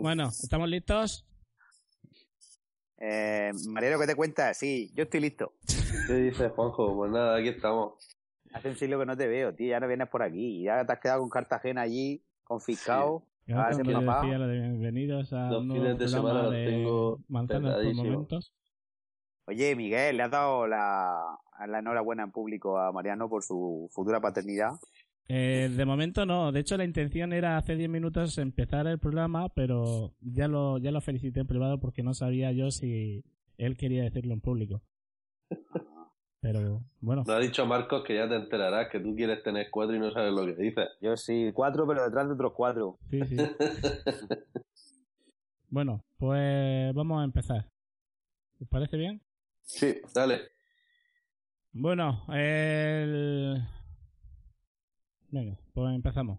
Bueno, ¿estamos listos? Eh, Mariano, ¿qué te cuentas? Sí, yo estoy listo. ¿Qué dices, Juanjo? Pues nada, aquí estamos. Hace un siglo que no te veo, tío. Ya no vienes por aquí. Ya te has quedado con Cartagena allí, confiscado. Ya a decía lo de bienvenidos a Los un fines de semana los de tengo Manzanas por momentos. Oye, Miguel, ¿le has dado la, la enhorabuena en público a Mariano por su futura paternidad? Eh, de momento no, de hecho la intención era hace 10 minutos empezar el programa, pero ya lo, ya lo felicité en privado porque no sabía yo si él quería decirlo en público. Pero bueno, Nos ha dicho Marcos que ya te enterarás que tú quieres tener cuatro y no sabes lo que dices. Yo sí, cuatro, pero detrás de otros cuatro. sí, sí. Bueno, pues vamos a empezar. ¿Os parece bien? Sí, dale. Bueno, el... Venga, pues empezamos.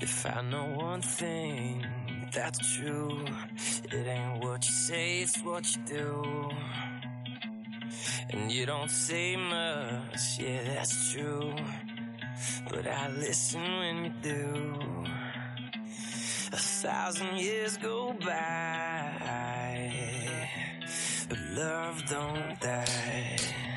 If I know one thing that's true, it ain't what you say, it's what you do. And you don't say much, yeah, that's true. But I listen when you do. A thousand years go by, but love don't die.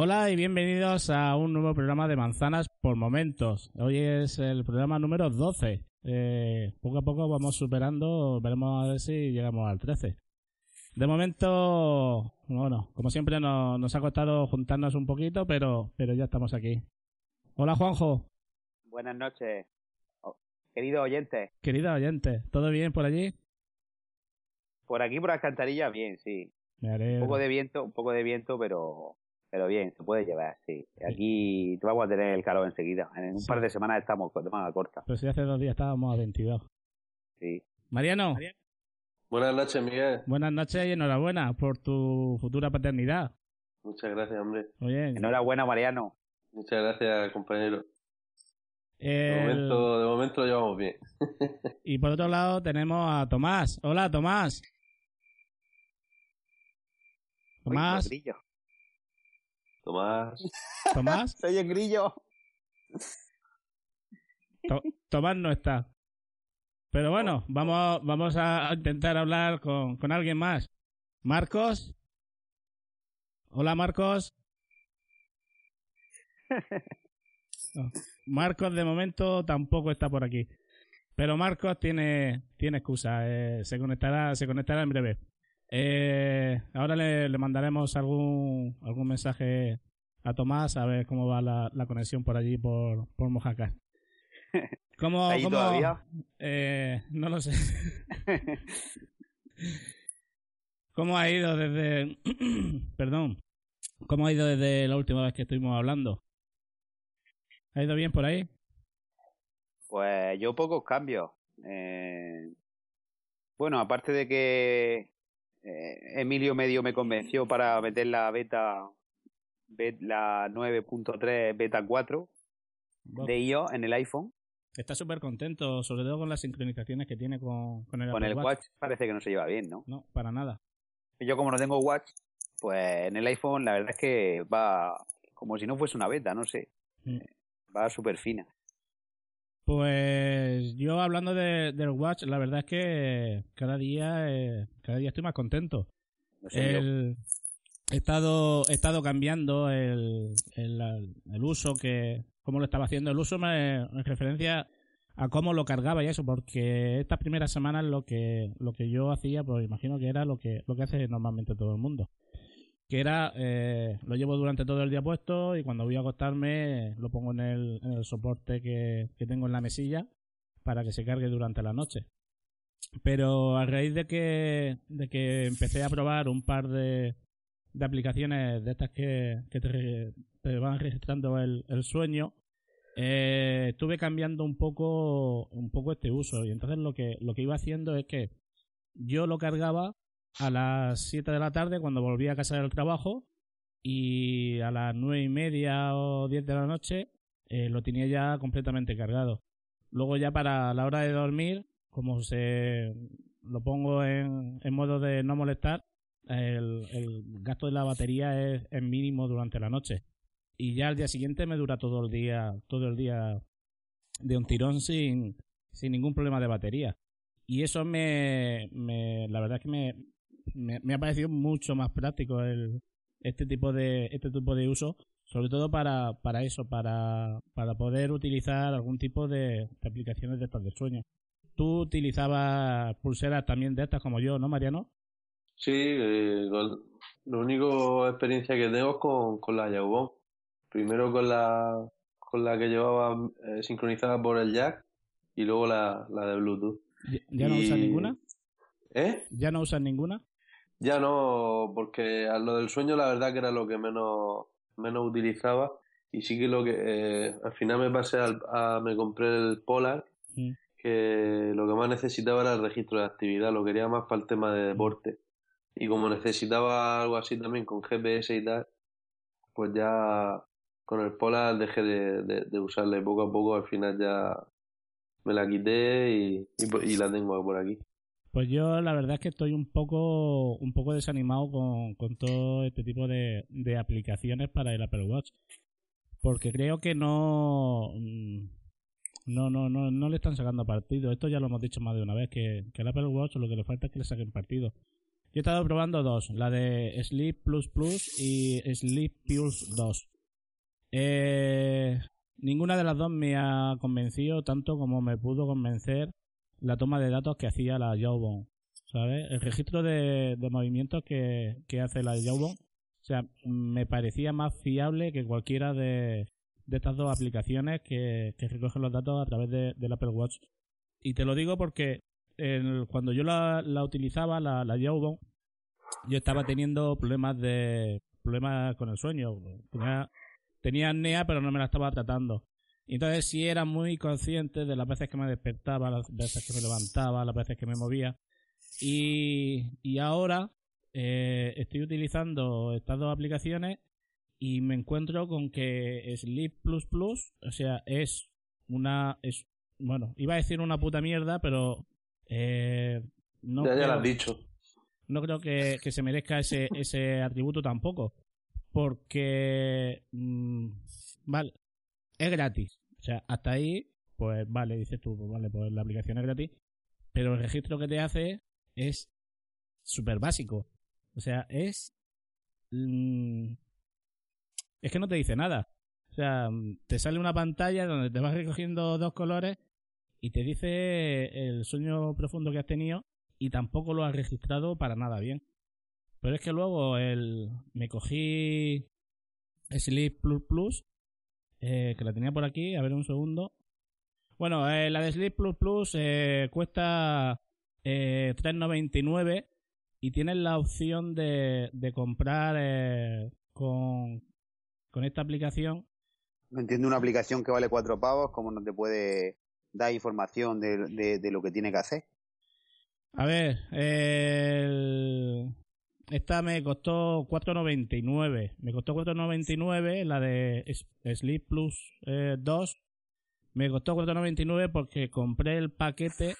Hola y bienvenidos a un nuevo programa de Manzanas por Momentos. Hoy es el programa número 12. Eh, poco a poco vamos superando, veremos a ver si llegamos al 13. De momento, bueno, como siempre nos, nos ha costado juntarnos un poquito, pero, pero ya estamos aquí. Hola Juanjo, Buenas noches, oh, queridos oyentes. querida oyente, ¿todo bien por allí? Por aquí, por Alcantarilla, bien, sí. Un poco de viento, un poco de viento, pero pero bien, se puede llevar, sí. Aquí te vamos a tener el calor enseguida. En un Sí. par de semanas estamos de manga corta, Pero si hace dos días estábamos a 22. sí. Mariano, Buenas noches, Miguel. buenas noches y enhorabuena por tu futura paternidad. Muchas gracias, hombre. Oye, Enhorabuena, Mariano. Muchas gracias, compañero. De momento, de momento lo llevamos bien. Y por otro lado tenemos a Tomás. Hola, Tomás. Tomás. Tomás. Tomás, Soy el grillo. To- Tomás no está. Pero bueno, vamos, vamos a intentar hablar con, con alguien más. Marcos. Hola, Marcos. No, Marcos de momento tampoco está por aquí. Pero Marcos tiene, tiene excusa. eh, se conectará, se conectará en breve. Eh, ahora le, le mandaremos algún, algún mensaje a Tomás a ver cómo va la, la conexión por allí, por, por Mojácar. ¿Cómo, ¿Ahí cómo- todavía? eh, no lo sé. ¿Cómo ha ido desde... Perdón. ¿Cómo ha ido desde la última vez que estuvimos hablando? ¿Ha ido bien por ahí? Pues yo pocos cambios. Eh, bueno, aparte de que eh, Emilio medio me convenció para meter la beta, bet- la 9.3 beta 4 de iOS en el iPhone. Está súper contento, sobre todo con las sincronizaciones que tiene con, con el Con Apple el Watch parece que no se lleva bien, ¿no? No, para nada. Yo como no tengo Watch, pues en el iPhone la verdad es que va como si no fuese una beta, no sé. Mm. Va súper fina. Pues yo hablando de, del Watch, la verdad es que cada día, eh, cada día estoy más contento. No sé yo. El, he estado, he estado cambiando el, el, el uso que, cómo lo estaba haciendo. El uso me, en referencia a cómo lo cargaba y eso, porque estas primeras semanas lo que, lo que yo hacía, pues imagino que era lo que, lo que hace normalmente todo el mundo. Que era, eh, lo llevo durante todo el día puesto y cuando voy a acostarme lo pongo en el, en el soporte que, que tengo en la mesilla para que se cargue durante la noche. Pero a raíz de que, de que empecé a probar un par de, de aplicaciones de estas que, que te, van registrando el, el sueño, eh, estuve cambiando un poco, un poco este uso. Y entonces lo que, lo que iba haciendo es que yo lo cargaba a las 7 de la tarde cuando volvía a casa del trabajo y a las nueve y media o 10 de la noche eh, lo tenía ya completamente cargado. Luego ya para la hora de dormir, como se lo pongo en, en modo de no molestar, el, el gasto de la batería es, es mínimo durante la noche. Y ya al día siguiente me dura todo el día, todo el día de un tirón sin, sin ningún problema de batería. Y eso me, me la verdad es que me, me, me ha parecido mucho más práctico el, este tipo de, este tipo de uso, sobre todo para, para eso, para, para poder utilizar algún tipo de, de aplicaciones de estas de sueño. Tú utilizabas pulseras también de estas como yo, ¿no, Mariano? Sí, eh, con- la única experiencia que tengo es con, con la Yaubon. Primero con la, con la que llevaba eh, sincronizada por el jack y luego la, la de Bluetooth. ¿Ya, ya no Y- usas ninguna? ¿Eh? ¿Ya no usas ninguna? Ya no, porque a lo del sueño la verdad que era lo que menos, menos utilizaba y sí que lo que eh, al final me pasé al, a, me compré el Polar Mm. que lo que más necesitaba era el registro de actividad, lo quería más para el tema de deporte y como necesitaba algo así también con GPS y tal, pues ya con el Polar dejé de, de, de usarla y poco a poco al final ya me la quité y, y, y la tengo por aquí. Pues yo la verdad es que estoy un poco un poco desanimado con, con todo este tipo de, de aplicaciones para el Apple Watch. Porque creo que no, mm, no, no, no, no le están sacando partido. Esto ya lo hemos dicho más de una vez, que, que el Apple Watch lo que le falta es que le saquen partido. Yo he estado probando dos, la de Sleep Plus Plus y Sleep Pulse 2. Eh, ninguna de las dos me ha convencido tanto como me pudo convencer la toma de datos que hacía la Jawbone, ¿sabes? El registro de, de movimientos que, que hace la Jawbone, o sea, me parecía más fiable que cualquiera de, de estas dos aplicaciones que, que recogen los datos a través de, del Apple Watch. Y te lo digo porque el- cuando yo la, la utilizaba, la, la Jawbone, yo estaba teniendo problemas de problemas con el sueño. Tenía, tenía apnea, pero no me la estaba tratando. Y entonces sí era muy consciente de las veces que me despertaba, las veces que me levantaba, las veces que me movía. Y, y ahora eh, estoy utilizando estas dos aplicaciones y me encuentro con que Sleep Plus Plus, o sea, es una... es Bueno, iba a decir una puta mierda, pero... Eh, no ya, ya lo creo- has dicho. no creo que, que se merezca ese, ese atributo tampoco. Porque, mm, vale, es gratis. O sea, hasta ahí, pues vale, dices tú, pues vale, pues la aplicación es gratis. Pero el registro que te hace es súper básico. O sea, es... mm, es que no te dice nada. O sea, te sale una pantalla donde te vas recogiendo dos colores y te dice el sueño profundo que has tenido y tampoco lo has registrado para nada bien. Pero es que luego el, me cogí Sleep Plus Plus, eh, que la tenía por aquí, a ver un segundo. Bueno, eh, la de Sleep Plus Plus eh, cuesta eh, 3,99 y tienes la opción de, de comprar eh, con, con esta aplicación No entiendo una aplicación que vale cuatro pavos, ¿cómo no te puede dar información de, de, de lo que tiene que hacer? A ver, el- esta me costó 4.99. Me costó 4.99 la de Sleep Plus eh, 2. Me costó 4.99 porque compré el paquete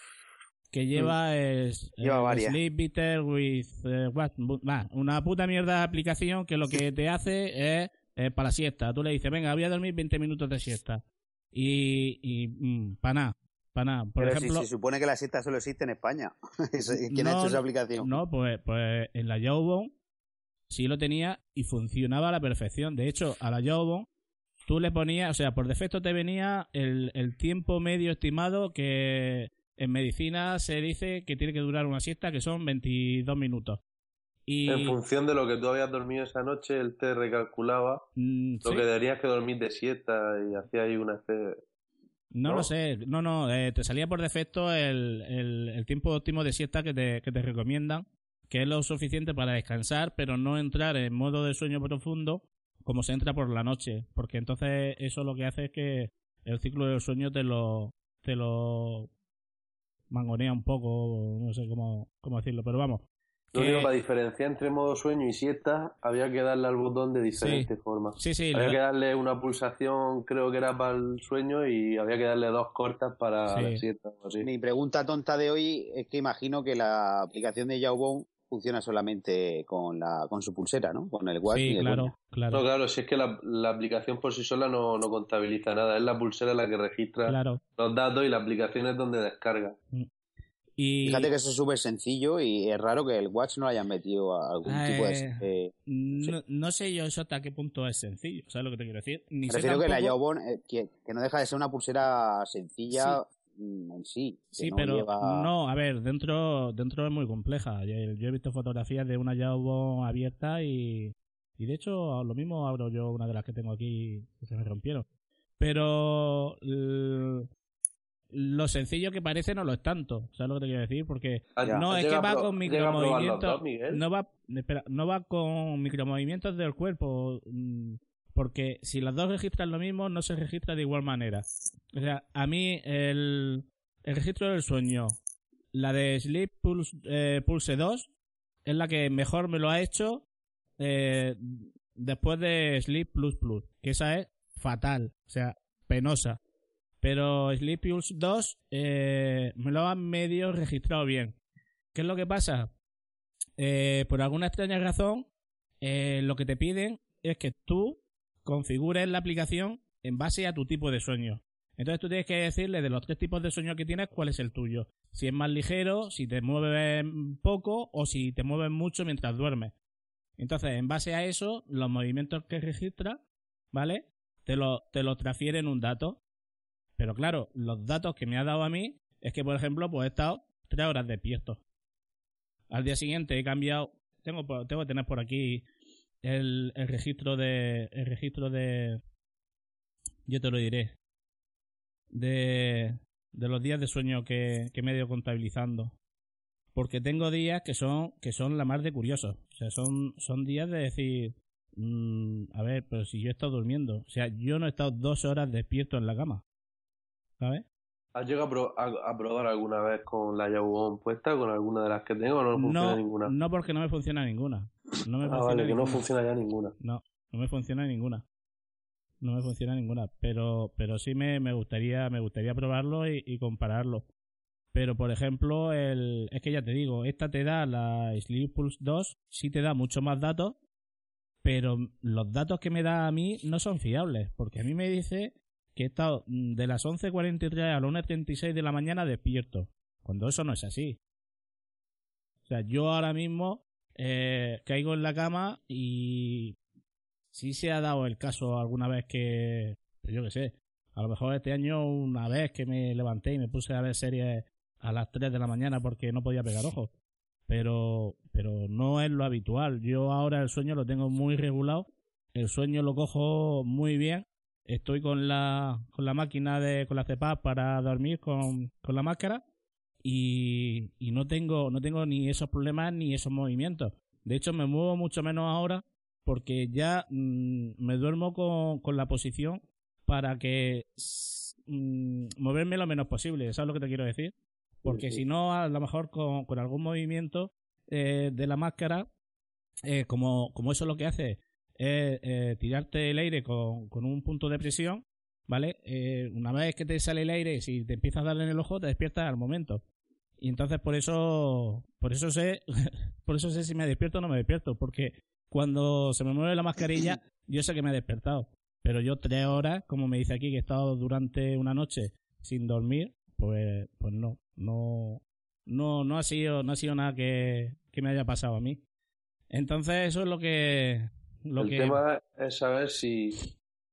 que lleva es, Mm. Lleva eh, varias. Sleep Better with eh, what- bah, una puta mierda de aplicación que lo que te hace es eh, para la siesta. Tú le dices, venga, voy a dormir 20 minutos de siesta. Y, y para nada. Para. Por Pero ejemplo, si se supone que la siesta solo existe en España. ¿Quién ha No, hecho esa aplicación? No, pues, pues en la Jawbone sí lo tenía y funcionaba a la perfección. De hecho, a la Jawbone tú le ponías, o sea, por defecto te venía el, el tiempo medio estimado que en medicina se dice que tiene que durar una siesta, que son 22 minutos. Y En función de lo que tú habías dormido esa noche, él te recalculaba mm, lo sí, que deberías que dormir de siesta y hacía ahí una especie... no, ¿no? lo sé, no, no, eh, te salía por defecto el, el- el tiempo óptimo de siesta que te, que te recomiendan, que es lo suficiente para descansar, pero no entrar en modo de sueño profundo como se entra por la noche, porque entonces eso lo que hace es que el ciclo del sueño te lo, te lo mangonea un poco, no sé cómo, cómo decirlo, pero vamos. Lo único para diferenciar entre modo sueño y siesta, había que darle al botón de diferentes formas. Sí, sí, Había que darle una pulsación, creo que era para el sueño, y había que darle dos cortas para Sí. la siesta. así. Mi pregunta tonta de hoy es que imagino que la aplicación de Jawbone funciona solamente con la con su pulsera, ¿no? Con el watch y sí, el claro, claro, No, claro, si es que la, la aplicación por sí sola no, no contabiliza nada, es la pulsera la que registra claro. los datos y la aplicación es donde descarga. Y, Fíjate que eso es súper sencillo y es raro que el watch no le hayan metido a algún tipo de... Eh, eh, No, no sé yo eso hasta qué punto es sencillo, ¿sabes lo que te quiero decir? Ni me sé refiero que la Jawbone, eh, que, que no deja de ser una pulsera sencilla mm, en sí. Sí, no pero lleva- no, a ver, dentro dentro es muy compleja. Yo, yo he visto fotografías de una Jawbone abierta y, y de hecho lo mismo abro yo una de las que tengo aquí que se me rompieron. Pero lo sencillo que parece no lo es tanto, ¿sabes lo que te quiero decir? Porque ¿Has- no es que va con micromovimientos, dos, no va, espera, no va con micromovimientos del cuerpo, mm, porque si las dos registran lo mismo, no se registra de igual manera. O sea, a mí el, el registro del sueño, la de Sleep Pulse, eh, Pulse 2, es la que mejor me lo ha hecho eh, después de Sleep Plus Plus, que esa es fatal, o sea, penosa. Pero Sleep Pulse 2 eh, me lo han medio registrado bien. ¿Qué es lo que pasa? Eh, por alguna extraña razón, eh, lo que te piden es que tú configures la aplicación en base a tu tipo de sueño. Entonces tú tienes que decirle de los tres tipos de sueño que tienes cuál es el tuyo. Si es más ligero, si te mueves poco o si te mueves mucho mientras duermes. Entonces, en base a eso, los movimientos que registra, ¿vale? Te lo, te lo transfieren un dato. Pero claro, los datos que me ha dado a mí es que, por ejemplo, pues he estado tres horas despierto. Al día siguiente he cambiado. Tengo, por- tengo que tener por aquí el, el registro de. El registro de. Yo te lo diré. De. De los días de sueño que, que me he ido contabilizando. Porque tengo días que son, que son la más de curiosos. O sea, son, son días de decir. mm, a ver, pero si yo he estado durmiendo. O sea, yo no he estado dos horas despierto en la cama. ¿Sabes? ¿Has llegado a, pro- a- a probar alguna vez con la Jawbone puesta, con alguna de las que tengo, o no funciona No, ninguna? no porque no me funciona ninguna. No me ah, funciona vale, que no ninguna. funciona ya ninguna. No, no me funciona ninguna. No me funciona ninguna. Pero, pero sí me, me gustaría, me gustaría probarlo y, y compararlo. Pero por ejemplo, el, es que ya te digo, esta te da la Sleep Pulse 2, sí te da mucho más datos, pero los datos que me da a mí no son fiables, porque a mí me dice que he estado mm, de las 11.43 a las 1.36 de la mañana despierto, cuando eso no es así. O sea, yo ahora mismo eh, caigo en la cama y sí se ha dado el caso alguna vez que, pues yo qué sé, a lo mejor este año una vez que me levanté y me puse a ver series a las 3 de la mañana porque no podía pegar ojos. Pero, pero no es lo habitual. Yo ahora el sueño lo tengo muy regulado. El sueño lo cojo muy bien. Estoy con la, con la máquina de, con la CEPAP para dormir con, con la máscara. Y, y no tengo, no tengo ni esos problemas ni esos movimientos. De hecho, me muevo mucho menos ahora porque ya mm, me duermo con, con la posición para que mm, moverme lo menos posible. ¿Sabes lo que te quiero decir? Porque Sí. si no, a lo mejor con, con algún movimiento eh, de la máscara, eh, como, como eso lo que hace es eh, tirarte el aire con, con un punto de presión, ¿vale? Eh, una vez que te sale el aire, si te empiezas a darle en el ojo, te despiertas al momento. Y entonces por eso, por eso sé, por eso sé si me despierto o no me despierto, porque cuando se me mueve la mascarilla, yo sé que me he despertado. Pero yo tres horas, como me dice aquí, que he estado durante una noche sin dormir, pues, pues no, no, no, no ha sido, no ha sido nada que, que me haya pasado a mí. Entonces eso es lo que, lo el que, tema es saber si,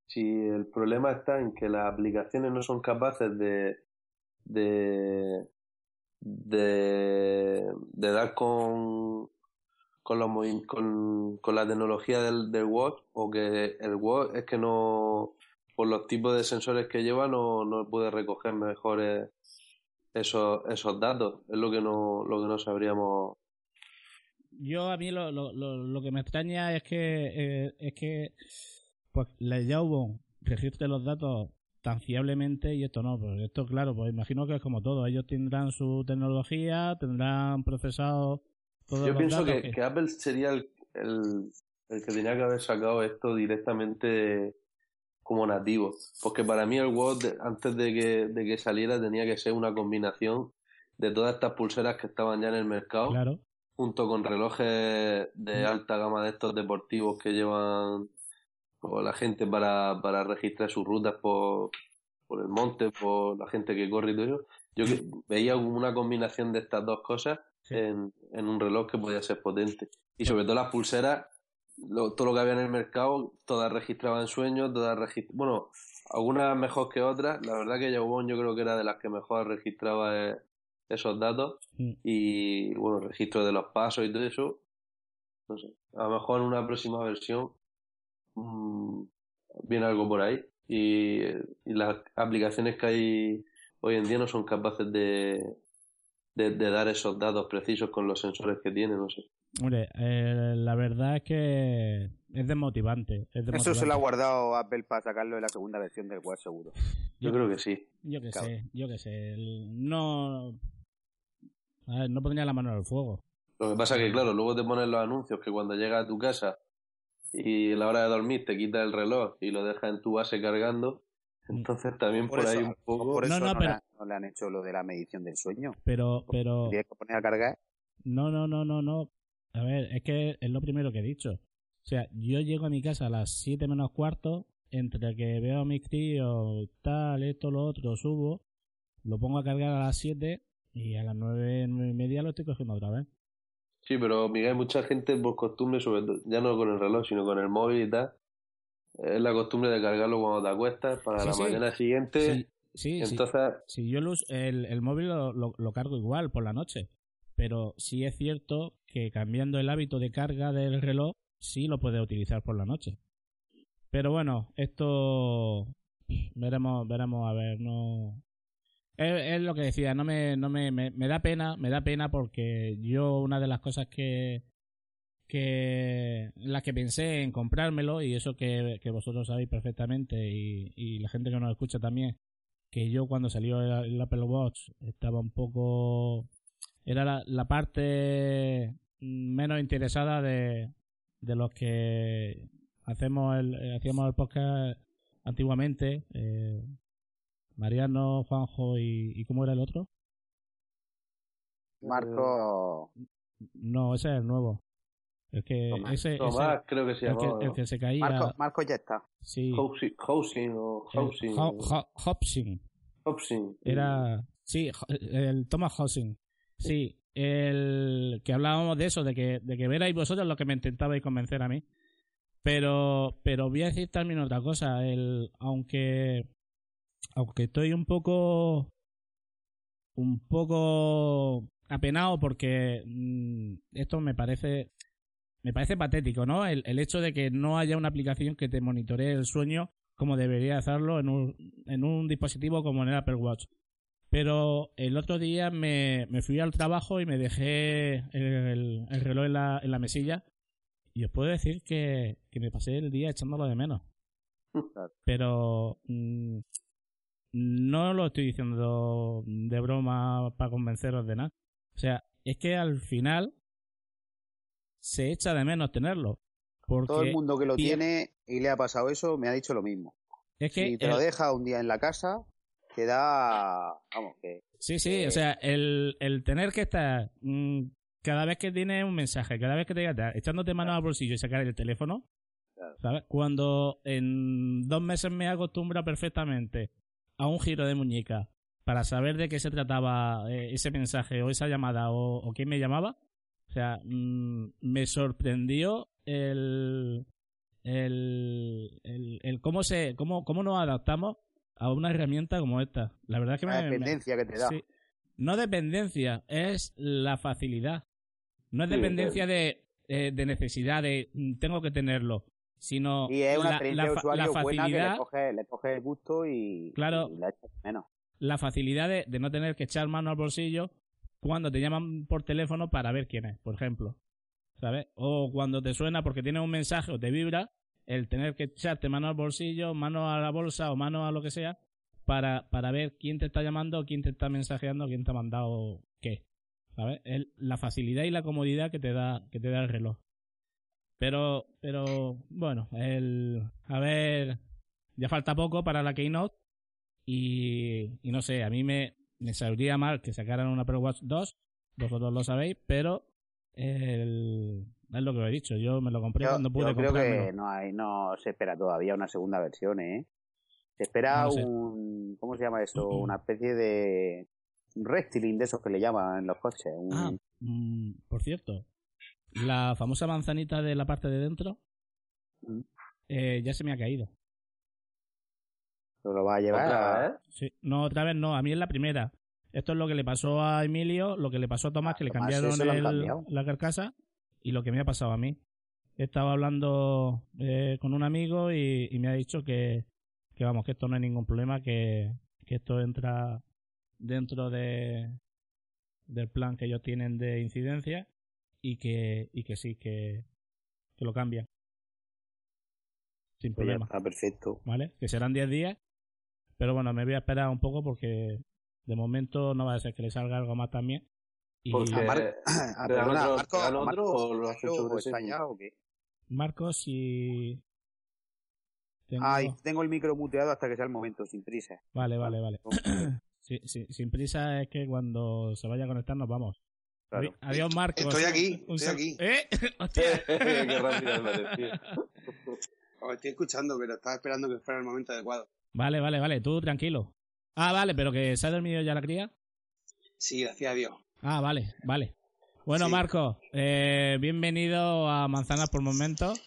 si el problema está en que las aplicaciones no son capaces de, de, de, de dar con, con, los con, con la tecnología del, del watch o que el watch es que no, por los tipos de sensores que lleva, no, no puede recoger mejores esos, esos datos. Es lo que no, lo que no sabríamos. Yo a mí lo, lo, lo, lo que me extraña es que, eh, es que, pues la Jawbone registre los datos tan fiablemente y esto no, pues esto claro, pues imagino que es como todo, ellos tendrán su tecnología, tendrán procesado todos Yo pienso datos que, que Apple sería el, el, el que tenía que haber sacado esto directamente como nativo. Porque para mí el Watch, antes de que, de que saliera, tenía que ser una combinación de todas estas pulseras que estaban ya en el mercado, Claro. Junto con relojes de alta gama de estos deportivos que llevan pues, la gente para, para registrar sus rutas por, por el monte, por la gente que corre y todo eso. Yo que- veía una combinación de estas dos cosas Sí. en, en un reloj que podía ser potente. Y sobre todo las pulseras, lo- todo lo que había en el mercado, todas registraban sueños, todas regist- bueno, algunas mejor que otras. La verdad que Jawbone yo creo que era de las que mejor registraba eh, esos datos Mm. y bueno, registro de los pasos y todo eso. No sé, a lo mejor en una próxima versión mm, viene algo por ahí y, y las aplicaciones que hay hoy en día no son capaces de, de, de dar esos datos precisos con los sensores que tienen, no sé. Hombre, eh, la verdad es que es desmotivante. Es Eso desmotivante. se lo ha guardado Apple para sacarlo en la segunda versión del Watch seguro. Yo creo que sí. Yo que Claro. sé, yo que sé. el- No. A ver, no pondría la mano en el fuego. Lo que pasa que, claro, luego te ponen los anuncios que cuando llegas a tu casa y a la hora de dormir te quitas el reloj y lo dejas en tu base cargando, entonces también por, Por, ahí un poco... por eso No, no, no, pero- le, han- no le han hecho lo de la medición del sueño. Pero, pero. Tienes que poner a cargar. No, no, no, no, no. A ver, es que es lo primero que he dicho. O sea, yo llego a mi casa a las 7 menos cuarto, entre que veo a mis tíos, tal, esto, lo otro, subo, lo pongo a cargar a las 7 y a las 9, 9 y media lo estoy cogiendo otra vez. Sí, pero Miguel, mucha gente por costumbre, sobre todo, ya no con el reloj, sino con el móvil y tal, es la costumbre de cargarlo cuando te acuestas para Sí, la sí. mañana siguiente. Sí, sí, sí. entonces, Si yo lo us- el, el móvil lo, lo- lo cargo igual por la noche, pero sí es cierto que cambiando el hábito de carga del reloj, sí lo puedes utilizar por la noche. Pero bueno, esto veremos, veremos a ver, no es, lo que decía, no me, no me, me, me da pena, me da pena porque yo una de las cosas que que las que pensé en comprármelo y eso que, que vosotros sabéis perfectamente y, y la gente que nos escucha también que yo cuando salió el, el Apple Watch estaba un poco era la, la parte menos interesada de, de los que hacemos el hacíamos el podcast antiguamente eh, Mariano Juanjo y, y cómo era el otro Marco. no ese es el nuevo el que Tomás. ese, Tomás ese- creo que se el, que, el se caía Marco, Marco ya está. sí Housing, housing o el housing. Ho- Ho- Hobson. housing. Era. Sí, el Thomas Housing. Sí, el que hablábamos de eso, de que, de que verais vosotros lo que me intentabais convencer a mí. Pero, pero voy a decir también otra cosa. El, aunque, aunque estoy un poco, un poco apenado porque mm, esto me parece, me parece patético, ¿no? El, el hecho de que no haya una aplicación que te monitoree el sueño como debería hacerlo en un, en un dispositivo como en el Apple Watch. Pero el otro día me, me fui al trabajo y me dejé el, el reloj en la, en la mesilla. Y os puedo decir que, que me pasé el día echándolo de menos. Pero mm, no lo estoy diciendo de broma para convenceros de nada. O sea, es que al final se echa de menos tenerlo. Porque Todo el mundo que lo tiene y le ha pasado eso me ha dicho lo mismo. es que Si te el- lo deja un día en la casa, te da. Vamos, que. Sí, sí, o sea, el, el tener que estar mm, cada vez que tienes un mensaje, cada vez que te digas, echándote mano al bolsillo y sacar el teléfono, Claro. ¿sabes? Cuando en dos meses me acostumbra perfectamente a un giro de muñeca, para saber de qué se trataba eh, ese mensaje o esa llamada o, o quién me llamaba. O sea, mm, me sorprendió el, el, el, el cómo se cómo, cómo nos adaptamos a una herramienta como esta. La verdad es que La me, dependencia que te da. Sí. No dependencia, es la facilidad. No es Sí, dependencia de, eh, de necesidad, de mm, tengo que tenerlo, sino Y es una la, experiencia la usuario buena que le coge, le coge el gusto y, Claro. y la echas de menos. la facilidad de, de no tener que echar mano al bolsillo cuando te llaman por teléfono para ver quién es, por ejemplo. ¿Sabes? O cuando te suena porque tienes un mensaje o te vibra, el tener que echarte mano al bolsillo, mano a la bolsa o mano a lo que sea para, para ver quién te está llamando, quién te está mensajeando, quién te ha mandado qué. ¿Sabes? El- la facilidad y la comodidad que te da, que te da el reloj. Pero, pero, bueno, el, a ver, ya falta poco para la Keynote y, y no sé, a mí me, me sabría mal que sacaran una Apple Watch 2, vosotros lo sabéis, pero el, es lo que os he dicho, yo me lo compré Yo, cuando pude yo creo comprármelo. que no hay, no se espera todavía una segunda versión, ¿eh? Se espera No sé. un, ¿cómo se llama eso? Una especie de un restyling de esos que le llaman en los coches. Un, Ah, mm, por cierto, la famosa manzanita de la parte de dentro Mm. eh, ya se me ha caído. ¿Lo lo va a llevar? Otra vez. Sí, no, otra vez no, a mí es la primera. Esto es lo que le pasó a Emilio, lo que le pasó a Tomás, Ah, que le Tomás, cambiaron el- la carcasa, y lo que me ha pasado a mí. Estaba hablando eh, con un amigo y, y me ha dicho que, que vamos, que esto no hay ningún problema, que, que esto entra dentro de del plan que ellos tienen de incidencia y que, y que sí, que, que lo cambian. Sin Pues problema. está perfecto. ¿vale? Que serán 10 días. Pero bueno, me voy a esperar un poco porque de momento no va a ser que le salga algo más también. Y Porque A Mar- Ah, ¿te dan perdona, otro- Marco, te dan otro Marco, o lo has hecho ¿o está ya o qué? Marcos, si... Tengo- Ay, tengo el micro muteado hasta que sea el momento, sin prisa. Vale, vale, vale. Sí, sí, sin prisa es que cuando se vaya a conectar nos vamos. Claro. Adiós, Marcos. Estoy aquí, Un estoy aquí. ¿Eh? Hostia. Qué rápido me decía. Os estoy escuchando, pero estaba esperando que fuera el momento adecuado. Vale, vale, vale. Tú tranquilo. Ah, vale, pero que se ha dormido ya la cría. Sí, gracias a Dios. Ah, vale, vale. Bueno, Sí. Marcos, eh, bienvenido a Manzanas por Momentos.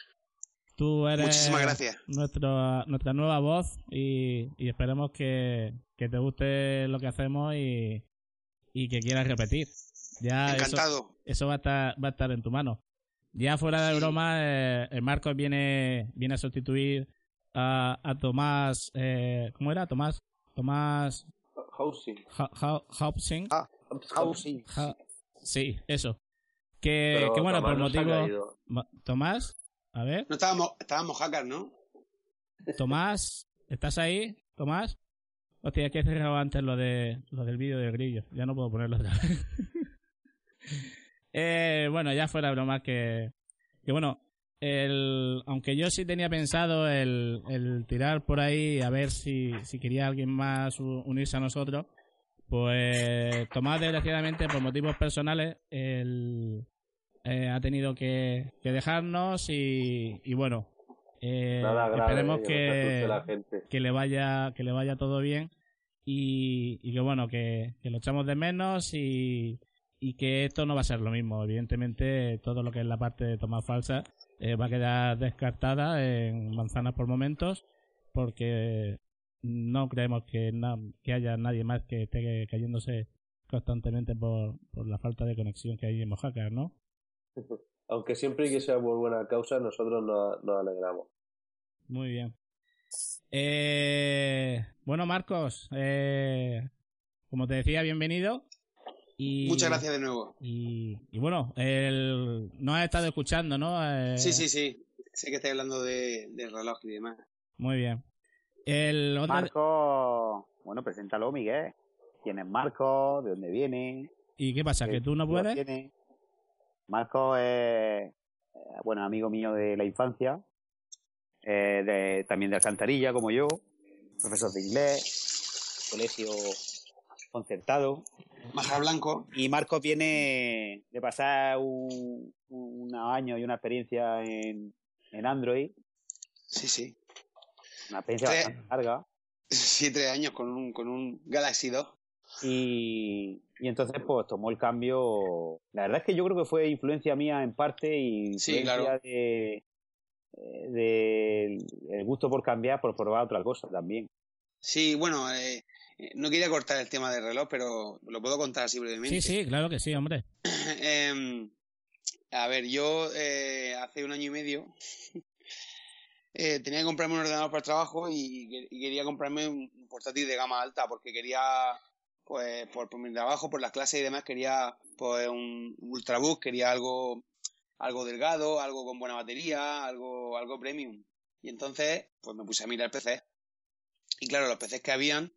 Tú eres Muchísimas gracias. nuestro, nuestra nueva voz y, y esperemos que, que te guste lo que hacemos y, y que quieras repetir. Ya eso, Encantado. eso va a estar va a estar en tu mano. Ya fuera de Sí. broma, eh, el Marcos viene viene a sustituir a, a Tomás, eh, ¿cómo era? Tomás Tomás Housing. Ha- Ha- Hobson. Ah, Housing. Sí, eso. Que, Pero que bueno, Tomás por motivo. Tomás, a ver, No estábamos, estábamos hackers, ¿no? Tomás, ¿estás ahí? Tomás. Hostia, que he cerrado antes lo de lo del vídeo del grillo. Ya no puedo ponerlo otra vez. eh, bueno, ya fuera broma que. Que bueno, el, aunque yo sí tenía pensado el, el tirar por ahí a ver si, si quería alguien más unirse a nosotros, pues Tomás desgraciadamente por motivos personales el, eh, ha tenido que, que dejarnos y, y bueno, eh, Nada grave, esperemos que no que, la gente. que le vaya que le vaya todo bien y, y que bueno que, que lo echamos de menos y, y que esto no va a ser lo mismo evidentemente todo lo que es la parte de tomar falsa eh, va a quedar descartada en manzanas por momentos porque no creemos que, na- que haya nadie más que esté cayéndose constantemente por, por la falta de conexión que hay en Mojácar, ¿no? Aunque siempre que sea por buena causa, nosotros nos, nos alegramos. Muy bien. Eh, bueno, Marcos, eh, como te decía, bienvenido. Y, Muchas gracias de nuevo. Y, y bueno, el, no has estado escuchando, ¿no? Eh, Sí, sí, sí. Sé que estáis hablando de, del reloj y demás. Muy bien. El otro- Marco, bueno, preséntalo, Miguel. ¿Quién es Marco? ¿De dónde viene? ¿Y qué pasa? ¿Que tú no ¿Qué puedes? tiene? Marco es, eh, bueno, amigo mío de la infancia, eh, de- también de Alcantarilla, como yo, profesor de inglés, colegio concertado. Maja Blanco. Y Marco viene de pasar un, unos años y una experiencia en, en Android, Sí, sí. una experiencia Tres- bastante larga. Sí, tres años con un, con un Galaxy 2. Y, y entonces pues tomó el cambio. La verdad es que yo creo que fue influencia mía en parte y Sí, influencia claro. de, de el gusto por cambiar, por probar otra cosa también. Sí, bueno, eh, eh, no quería cortar el tema del reloj, pero lo puedo contar así brevemente. Sí, sí, claro que sí, hombre. Em, a ver, yo eh, hace un año y medio eh, tenía que comprarme un ordenador para el trabajo y, que- y quería comprarme un portátil de gama alta porque quería, pues, por, por mi trabajo, por las clases y demás, quería pues un ultrabook, quería algo, algo delgado, algo con buena batería, algo, algo premium. Y entonces, pues me puse a mirar PC. Y claro, los PCs que habían,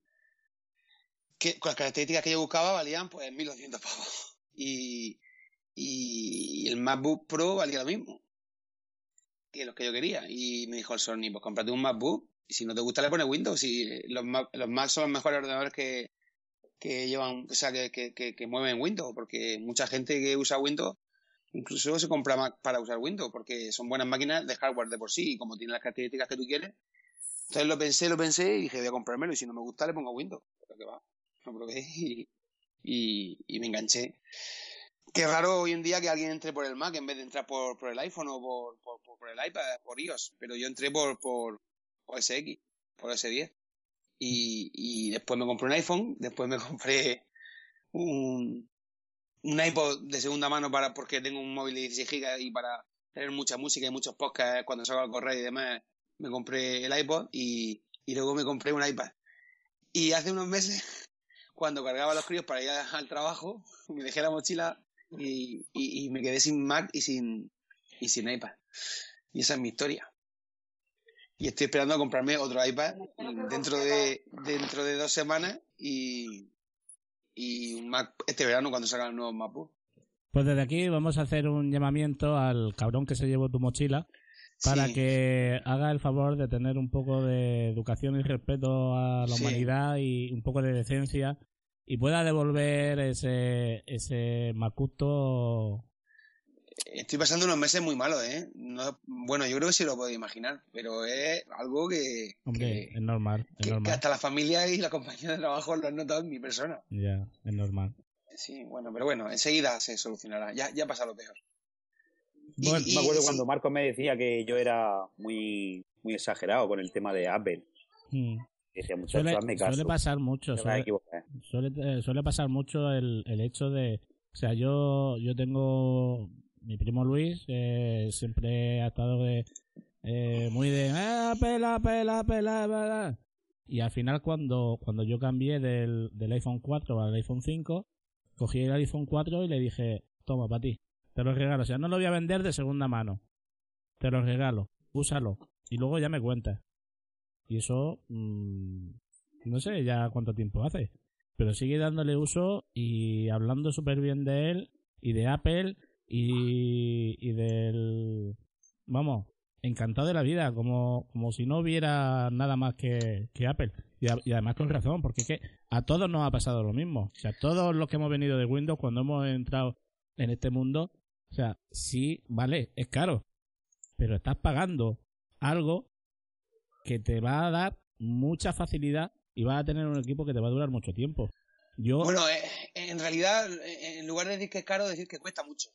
que, con las características que yo buscaba, valían pues 1200 pavos. Y, y el MacBook Pro valía lo mismo que los que yo quería. Y me dijo el Sony, pues cómprate un MacBook y si no te gusta le pones Windows. Y los Mac, los Mac son los mejores ordenadores que, que llevan, o sea, que, que mueven Windows, porque mucha gente que usa Windows incluso se compra Mac para usar Windows, porque son buenas máquinas de hardware de por sí, y como tienen las características que tú quieres. Entonces lo pensé, lo pensé y dije, voy a comprármelo, y si no me gusta le pongo Windows. Pero que va, lo probé y, y, me enganché. Qué raro hoy en día que alguien entre por el Mac en vez de entrar por, por el iPhone o por, por, el iPad, por iOS. Pero yo entré por, por, por SX, por S10. Y, y después me compré un iPhone, después me compré un, un iPod de segunda mano para porque tengo un móvil de 16 gigas y para tener mucha música y muchos podcasts cuando salgo al correo y demás, me compré el iPod y, y luego me compré un iPad. Y hace unos meses, cuando cargaba los críos para ir al trabajo, me dejé la mochila y, y, me quedé sin Mac y sin, y sin iPad. Y esa es mi historia. Y estoy esperando a comprarme otro iPad dentro de, dentro de dos semanas y, y un Mac este verano cuando salgan los nuevos MacBook. Pues desde aquí vamos a hacer un llamamiento al cabrón que se llevó tu mochila para Sí. que haga el favor de tener un poco de educación y respeto a la Sí. humanidad y un poco de decencia y pueda devolver ese ese macuto Estoy pasando unos meses muy malos, ¿eh? No- bueno, yo creo que sí lo puedo imaginar, pero es algo que, hombre que, es normal es que- hasta la familia y la compañía de trabajo lo han notado en mi persona. ya es normal Sí, bueno, pero bueno, enseguida se solucionará. Ya, ya pasa lo peor. Bueno, y- me acuerdo sí, cuando Marcos me decía que yo era muy, muy exagerado con el tema de Apple. mm, Decía, suele, hazme caso. suele pasar mucho suele, suele, eh, suele pasar mucho el, el hecho de o sea yo yo tengo mi primo Luis eh, siempre ha estado de, eh, muy de ah, pela pela pela pela y al final cuando cuando yo cambié del, del iPhone 4 al iPhone 5 cogí el iPhone 4 y le dije toma para ti te lo regalo. O sea no lo voy a vender de segunda mano. Te lo regalo. Úsalo. Y luego ya me cuentas. Y eso mm, no sé ya cuánto tiempo hace. Pero sigue dándole uso y hablando súper bien de él y de Apple y, del vamos encantado de la vida como, como si no hubiera nada más que, que Apple. Y, y además con razón porque es que a todos nos ha pasado lo mismo. O sea todos los que hemos venido de Windows cuando hemos entrado en este mundo o sea sí vale es caro pero estás pagando algo que te va a dar mucha facilidad y vas a tener un equipo que te va a durar mucho tiempo. Yo, Bueno, eh, en realidad, eh, en lugar de decir que es caro, decir que cuesta mucho.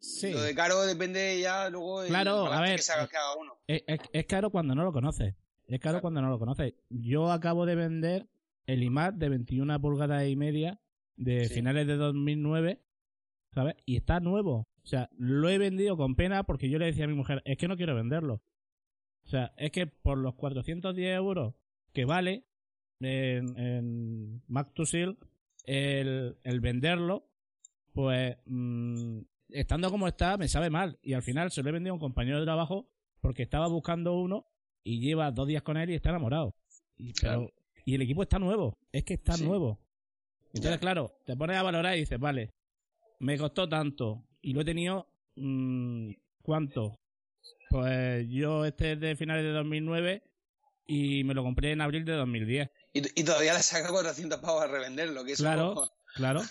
Sí. Lo de caro depende ya luego Claro, a ver, que se haga cada uno. es, es- es caro cuando no lo conoces. Es caro Claro. cuando no lo conoces. Yo acabo de vender el iMac de 21 pulgadas y media de Sí. finales de 2009, ¿sabes? Y está nuevo. O sea, lo he vendido con pena porque yo le decía a mi mujer, es que no quiero venderlo. O sea, es que por los 410 euros que vale en, en Mac to Seal, el, el venderlo, pues mm, estando como está, me sabe mal. Y al final se lo he vendido a un compañero de trabajo porque estaba buscando uno y lleva dos días con él y está enamorado. Y, pero- y el equipo está nuevo, es que está Sí. nuevo. Entonces, claro, te pones a valorar y dices, vale, me costó tanto y lo he tenido, mm, ¿cuánto? Pues yo este es de finales de 2009 y me lo compré en abril de 2010. Y, y todavía le saca 400 pavos a revenderlo, que eso... Claro. Claro.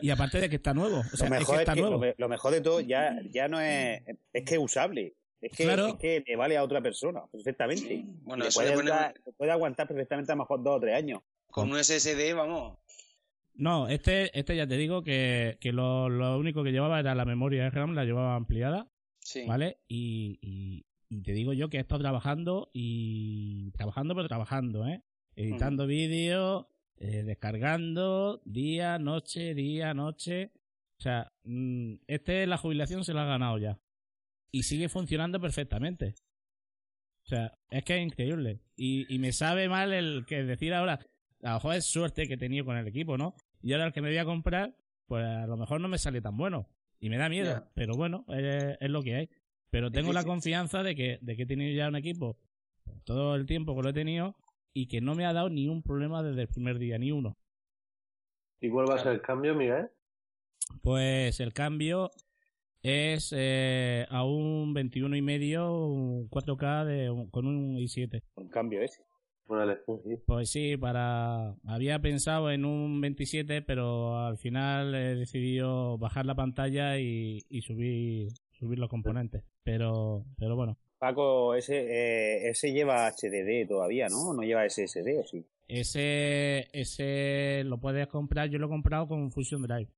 Y aparte de que está nuevo. O sea, lo es mejor que es está que, nuevo. lo, me- lo mejor de todo ya, ya no es, es que es usable. Es que, Claro. es que le vale a otra persona perfectamente. Bueno, le puede, le pone dar- le puede aguantar perfectamente a lo mejor dos o tres años. con un SSD, vamos. No, este, este ya te digo que, que lo, lo único que llevaba era la memoria de RAM, la llevaba ampliada, Sí. ¿vale? Y, y, y te digo yo que he estado trabajando y trabajando, pero trabajando, ¿eh? Editando vídeos, eh, descargando, día, noche, día, noche. O sea, mm, este la jubilación se la ha ganado ya. Y sigue funcionando perfectamente. O sea, es que es increíble. Y, y me sabe mal el que decir ahora, a lo mejor es suerte que he tenido con el equipo, ¿no? Y ahora el que me voy a comprar, pues a lo mejor no me sale tan bueno. Y me da miedo, pero bueno, es, es lo que hay. Pero tengo la confianza de que, de que he tenido ya un equipo todo el tiempo que lo he tenido y que no me ha dado ni un problema desde el primer día, ni uno. ¿Y cuál va a ser el cambio, Miguel? Pues el cambio es eh, a un 21 y medio, un 4K de, un- con un i7. Un cambio ese. Pues sí, para había pensado en un 27, pero al final he decidido bajar la pantalla y, y subir subir los componentes. Pero pero bueno, Paco, ese, eh, ese lleva HDD todavía, ¿no? No lleva SSD, ¿o sí? ese ese lo puedes comprar, yo lo he comprado con Fusion Drive.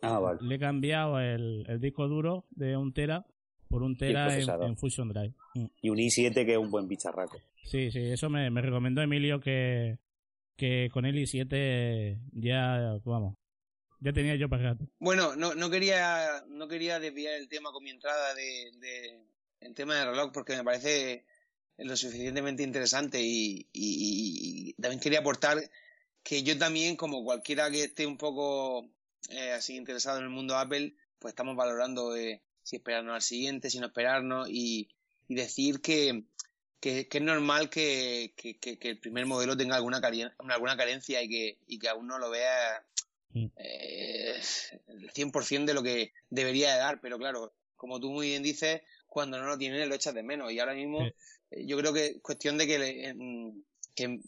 Ah, vale. Le he cambiado el, el disco duro de un tera por un tera en Fusion Drive. Mm. Y un i7 que es un buen bicharraco. Sí, sí, eso me, me recomendó Emilio que, que con el i7 ya, vamos, ya tenía yo para gato. Bueno, no, no quería no quería desviar el tema con mi entrada de, de el tema del reloj porque me parece lo suficientemente interesante y, y- y también quería aportar que yo también, como cualquiera que esté un poco eh, así interesado en el mundo Apple, pues estamos valorando eh, si esperarnos al siguiente, si no esperarnos y, y decir que, que, que es normal que, que- el primer modelo tenga alguna, caren- alguna carencia y que, y que aún no lo vea Mm. eh, el 100% de lo que debería de dar, pero claro, como tú muy bien dices, cuando no lo tienes lo echas de menos y ahora mismo Sí. eh, yo creo que es cuestión de que, em, que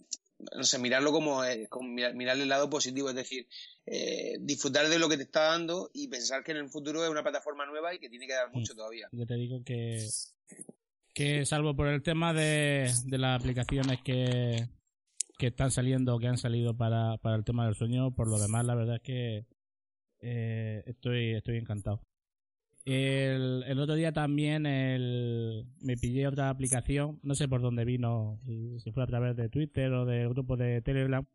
no sé, mirarlo como, eh, como mirar, mirarle el lado positivo, es decir, eh, disfrutar de lo que te está dando y pensar que en el futuro es una plataforma nueva y que tiene que dar mucho todavía. Yo te digo que, que salvo por el tema de, de las aplicaciones que, que están saliendo que han salido para, para el tema del sueño, por lo demás la verdad es que eh, estoy, estoy encantado. El, el otro día también el, me pillé otra aplicación, no sé por dónde vino, si, fue a través de Twitter o del grupo de Telegram,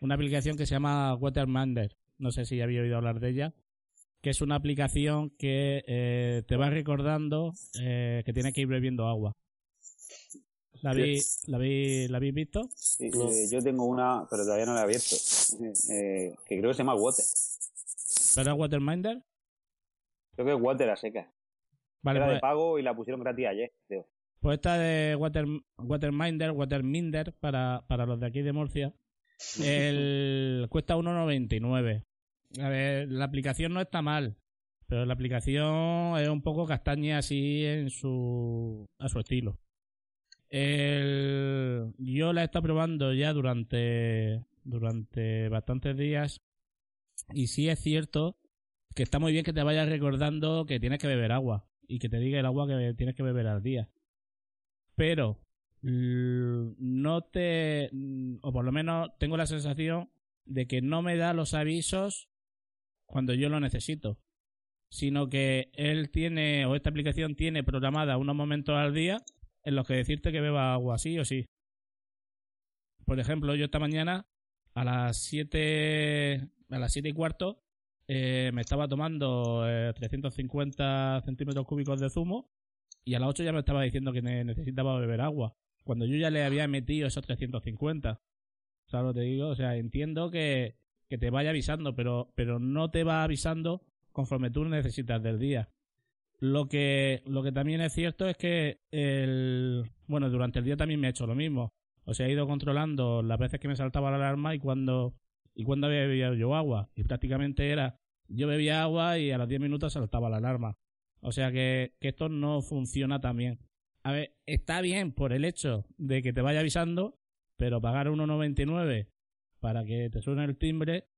una aplicación que se llama Watermander. No sé si había oído hablar de ella. Que es una aplicación que eh, te va recordando eh, que tienes que ir bebiendo agua. ¿La habéis, la habéis, la habéis visto? Sí, eh, yo tengo una, pero todavía no la he abierto. Que creo que se llama Water. ¿Pero es Waterminder? Creo que es Water a seca. Vale, Era pues, de pago y la pusieron gratis ayer, creo. pues esta de Water, Waterminder, Waterminder, para, para los de aquí de Murcia, el, cuesta 1,99. A ver, la aplicación no está mal, pero la aplicación es un poco castaña así en su, a su estilo. El, yo la he estado probando ya durante, durante bastantes días y sí es cierto que está muy bien que te vayas recordando que tienes que beber agua y que te diga el agua que tienes que beber al día. Pero l- no te, o por lo menos tengo la sensación de que no me da los avisos cuando yo lo necesito, sino que él tiene, o esta aplicación tiene programada unos momentos al día en los que decirte que beba agua, sí o sí. Por ejemplo, yo esta mañana a las 7, a las siete y cuarto, eh, me estaba tomando eh, 350 centímetros cúbicos de zumo y a las 8 ya me estaba diciendo que ne- necesitaba beber agua. Cuando yo ya le había metido esos 350. ¿Sabes lo te digo? O sea, entiendo que, que te vaya avisando, pero, pero no te va avisando conforme tú necesitas del día. Lo que, lo que también es cierto es que el, bueno, durante el día también me ha hecho lo mismo. O sea, he ido controlando las veces que me saltaba la alarma y cuando, y cuando había bebido yo agua. Y prácticamente era, yo bebía agua y a los 10 minutos saltaba la alarma. O sea que, que esto no funciona tan bien. A ver, está bien por el hecho de que te vaya avisando, pero pagar 1,99 para que te suene el timbre,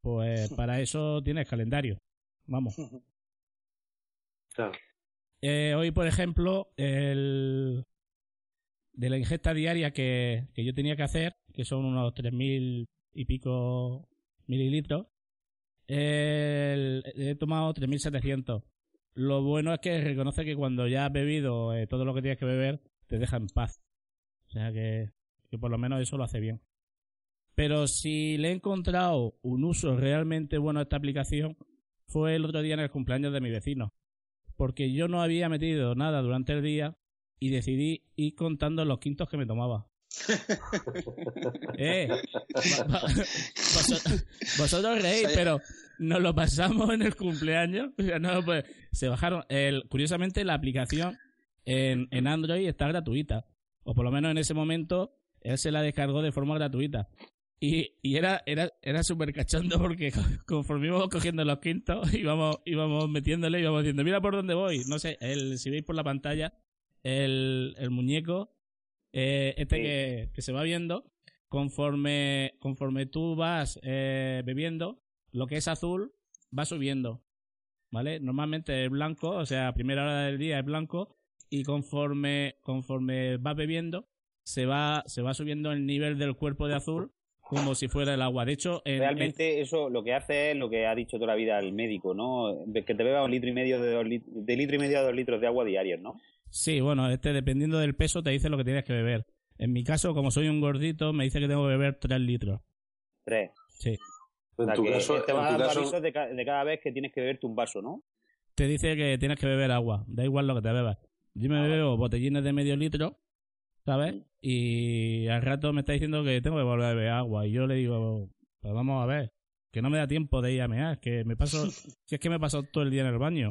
pues para eso tienes calendario. Vamos. Claro. Eh, hoy, por ejemplo, el de la ingesta diaria que, que yo tenía que hacer, que son unos 3.000 y pico mililitros, el- he tomado 3.700. Lo bueno es que reconoce que cuando ya has bebido eh, todo lo que tienes que beber, te deja en paz. O sea que, que por lo menos eso lo hace bien. Pero si le he encontrado un uso realmente bueno a esta aplicación, fue el otro día en el cumpleaños de mi vecino. Porque yo no había metido nada durante el día y decidí ir contando los quintos que me tomaba. eh, vosotros, vosotros reís, pero nos lo pasamos en el cumpleaños. O sea, no, pues, se bajaron. El, curiosamente, la aplicación en, en Android está gratuita. O por lo menos en ese momento, él se la descargó de forma gratuita. Y, y era, era, era súper cachondo porque conforme íbamos cogiendo los quintos, íbamos, íbamos metiéndole, íbamos diciendo, mira por dónde voy. No sé, el, si veis por la pantalla, el, el muñeco, eh, este Sí. que, que se va viendo, conforme, conforme tú vas eh, bebiendo, lo que es azul va subiendo. ¿Vale? Normalmente es blanco, o sea, a primera hora del día es blanco, y conforme, conforme vas bebiendo, se va, se va subiendo el nivel del cuerpo de azul como si fuera el agua. De hecho, en- en- Realmente eso lo que hace es lo que ha dicho toda la vida el médico, ¿no? Que te beba un litro y medio de, dos lit- de litro y medio a dos litros de agua diarios, ¿no? Sí, bueno, este dependiendo del peso te dice lo que tienes que beber. En mi caso, como soy un gordito, me dice que tengo que beber 3 litros. Tres. Sí. O En tu que caso, te va en tu dando caso, avisos de, ca- de cada vez que tienes que beberte un vaso, ¿no? Te dice que tienes que beber agua, da igual lo que te bebas. Yo me Ah, bebo botellines de medio litro, ¿sabes? Y al rato me está diciendo que tengo que volver a beber agua. Y yo le digo, pues vamos a ver, que no me da tiempo de ir a mear, que me paso, si es que me paso todo el día en el baño.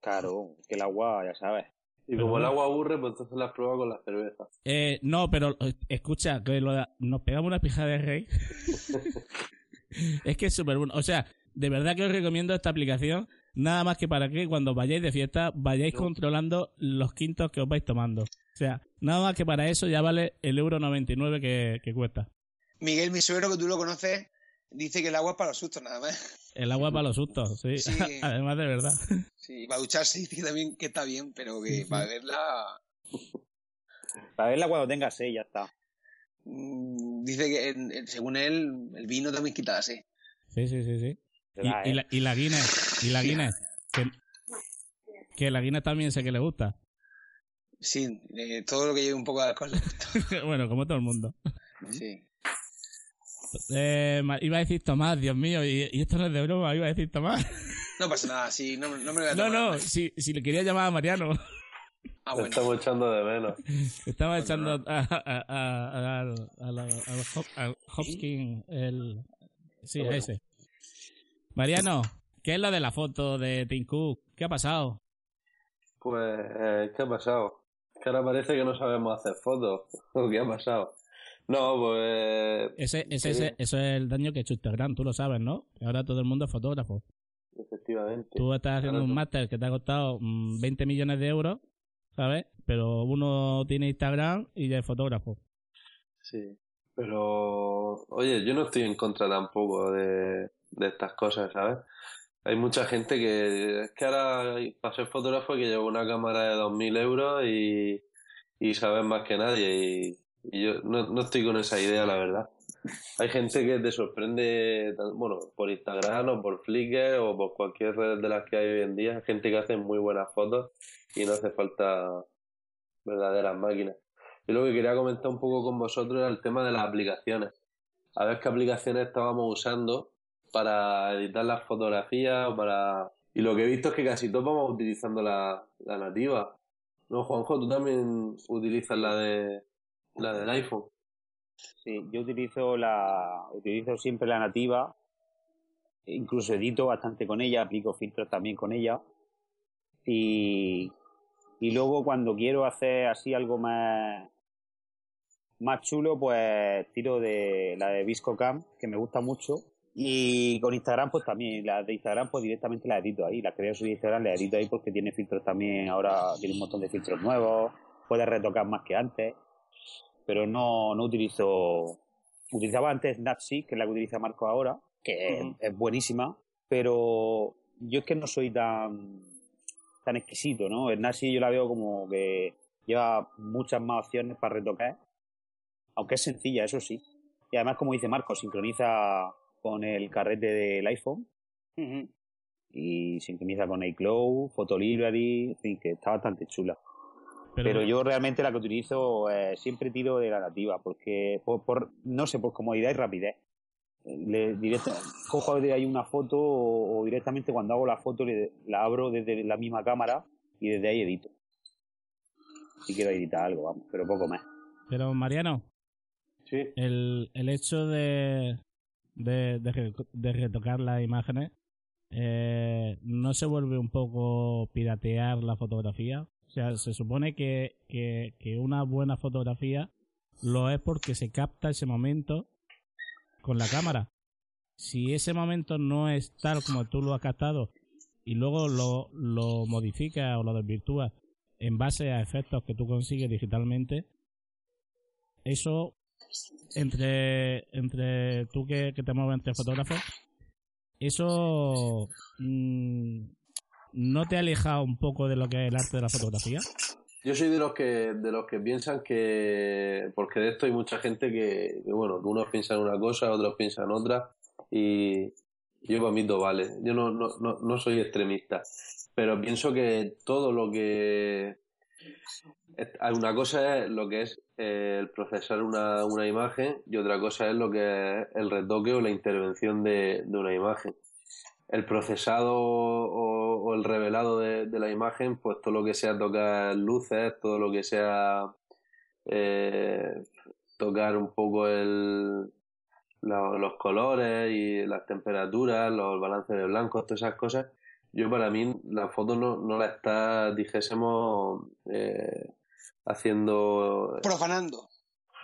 Claro, que el agua, ya sabes. y como el agua aburre, pues entonces las pruebas con la cerveza. Eh, no, pero eh, escucha, que lo da- nos pegamos una pija de rey. es que es súper bueno. O sea, de verdad que os recomiendo esta aplicación. Nada más que para que cuando vayáis de fiesta vayáis No. controlando los quintos que os vais tomando. O sea, nada más que para eso ya vale el euro 99 que, que cuesta. Miguel, mi suegro, que tú lo conoces, dice que el agua es para los sustos nada más. El agua para los sustos, sí. Sí. Además de verdad. Sí, para ducharse dice que también que está bien, pero que para beberla... Para verla cuando tengas sed, ya está. mm, Dice que según él, el vino también quita la sed. Sí, sí, sí, sí. ¿Verdad, Y, y eh? la, y la Guinness, y la Guinness, que, que la Guinness también sé que le gusta. Sí, eh, todo lo que lleve un poco de alcohol. bueno, como todo el mundo. Sí. Eh, iba a decir Tomás, Dios mío, y, y esto no es de broma, iba a decir Tomás. No pasa nada, sí, no, no me lo voy a No, tomar. no, si, si le quería llamar a Mariano, Ah, bueno. estamos echando de menos. estaba echando a, a, a, Hopkins, el... Sí, a ese. Mariano, ¿qué es lo de la foto de Tim Cook? ¿Qué ha pasado? Pues, eh, ¿qué ha pasado? Que ahora parece que no sabemos hacer fotos. ¿O ¿Qué ha pasado? No, pues, Ese, ese, ese- eso es el daño que ha hecho Instagram, tú lo sabes, ¿no? Que Ahora todo el mundo es fotógrafo. efectivamente. Tú estás haciendo un tú- máster que te ha costado mm, 20 millones de euros, ¿sabes? Pero uno tiene Instagram y ya es fotógrafo. Sí. Pero, oye, yo no estoy en contra tampoco de, de estas cosas, ¿sabes? Hay mucha gente que, es que ahora, para ser fotógrafo, hay que llevar una cámara de 2.000 euros y, y saber más que nadie. Y, yo no, no estoy con esa idea, la verdad. Hay gente que te sorprende, bueno, por Instagram o por Flickr o por cualquier red de las que hay hoy en día. Gente que hace muy buenas fotos y no hace falta verdaderas máquinas. Yo lo que quería comentar un poco con vosotros era el tema de las aplicaciones. A ver qué aplicaciones estábamos usando para editar las fotografías o para... Y lo que he visto es que casi todos vamos utilizando la, la nativa. ¿No, Juanjo? Tú también utilizas la de la del iPhone. Sí, yo utilizo la utilizo siempre la nativa, incluso edito bastante con ella, aplico filtros también con ella. Y, y luego cuando quiero hacer así algo más más chulo, pues tiro de la de ViscoCam, que me gusta mucho. Y con Instagram, pues también, las de Instagram, pues directamente las edito ahí. Las creo en Instagram, las edito ahí porque tiene filtros también, ahora tiene un montón de filtros nuevos, puedes retocar más que antes pero no, no utilizo. Utilizaba antes Snapseed, que es la que utiliza Marco ahora, que es buenísima, pero yo es que no soy tan tan exquisito, ¿no? Snapseed yo la veo como que lleva muchas más opciones para retocar, aunque es sencilla, eso sí. Y además, como dice Marco, sincroniza con el carrete del iPhone Ujú. y sincroniza con iCloud, Photo Library, en fin, que está bastante chula. Pero, Pero, yo realmente la que utilizo eh, siempre tiro de la nativa, porque por, por- no sé, por comodidad y rapidez. Le, directa- cojo de ahí una foto o, o directamente cuando hago la foto le- la abro desde la misma cámara y desde ahí edito. Si quiero editar algo, vamos, pero poco más. pero Mariano, Sí. el, el hecho de, de, de, re- de retocar las imágenes eh, no se vuelve un poco piratear la fotografía. O sea, se supone que, que, que una buena fotografía lo es porque se capta ese momento con la cámara. Si ese momento no es tal como tú lo has captado y luego lo, lo modificas o lo desvirtúas en base a efectos que tú consigues digitalmente, eso entre, entre tú que, que te mueves entre fotógrafos, eso mm, no te aleja un poco de lo que es el arte de la fotografía. Yo soy de los que de los que piensan que porque de esto hay mucha gente que, que, bueno, unos piensan una cosa, otros piensan otra y yo para vale. Yo no, no, no, no soy extremista, pero pienso que todo lo que una cosa es lo que es el procesar una, una imagen y otra cosa es lo que es el retoque o la intervención de, de una imagen el procesado o, el revelado de, de la imagen, pues todo lo que sea tocar luces, todo lo que sea eh, tocar un poco el, los colores y las temperaturas, los balances de blancos, todas esas cosas. Yo para mí la foto no, no la está, dijésemos, eh, haciendo Profanando.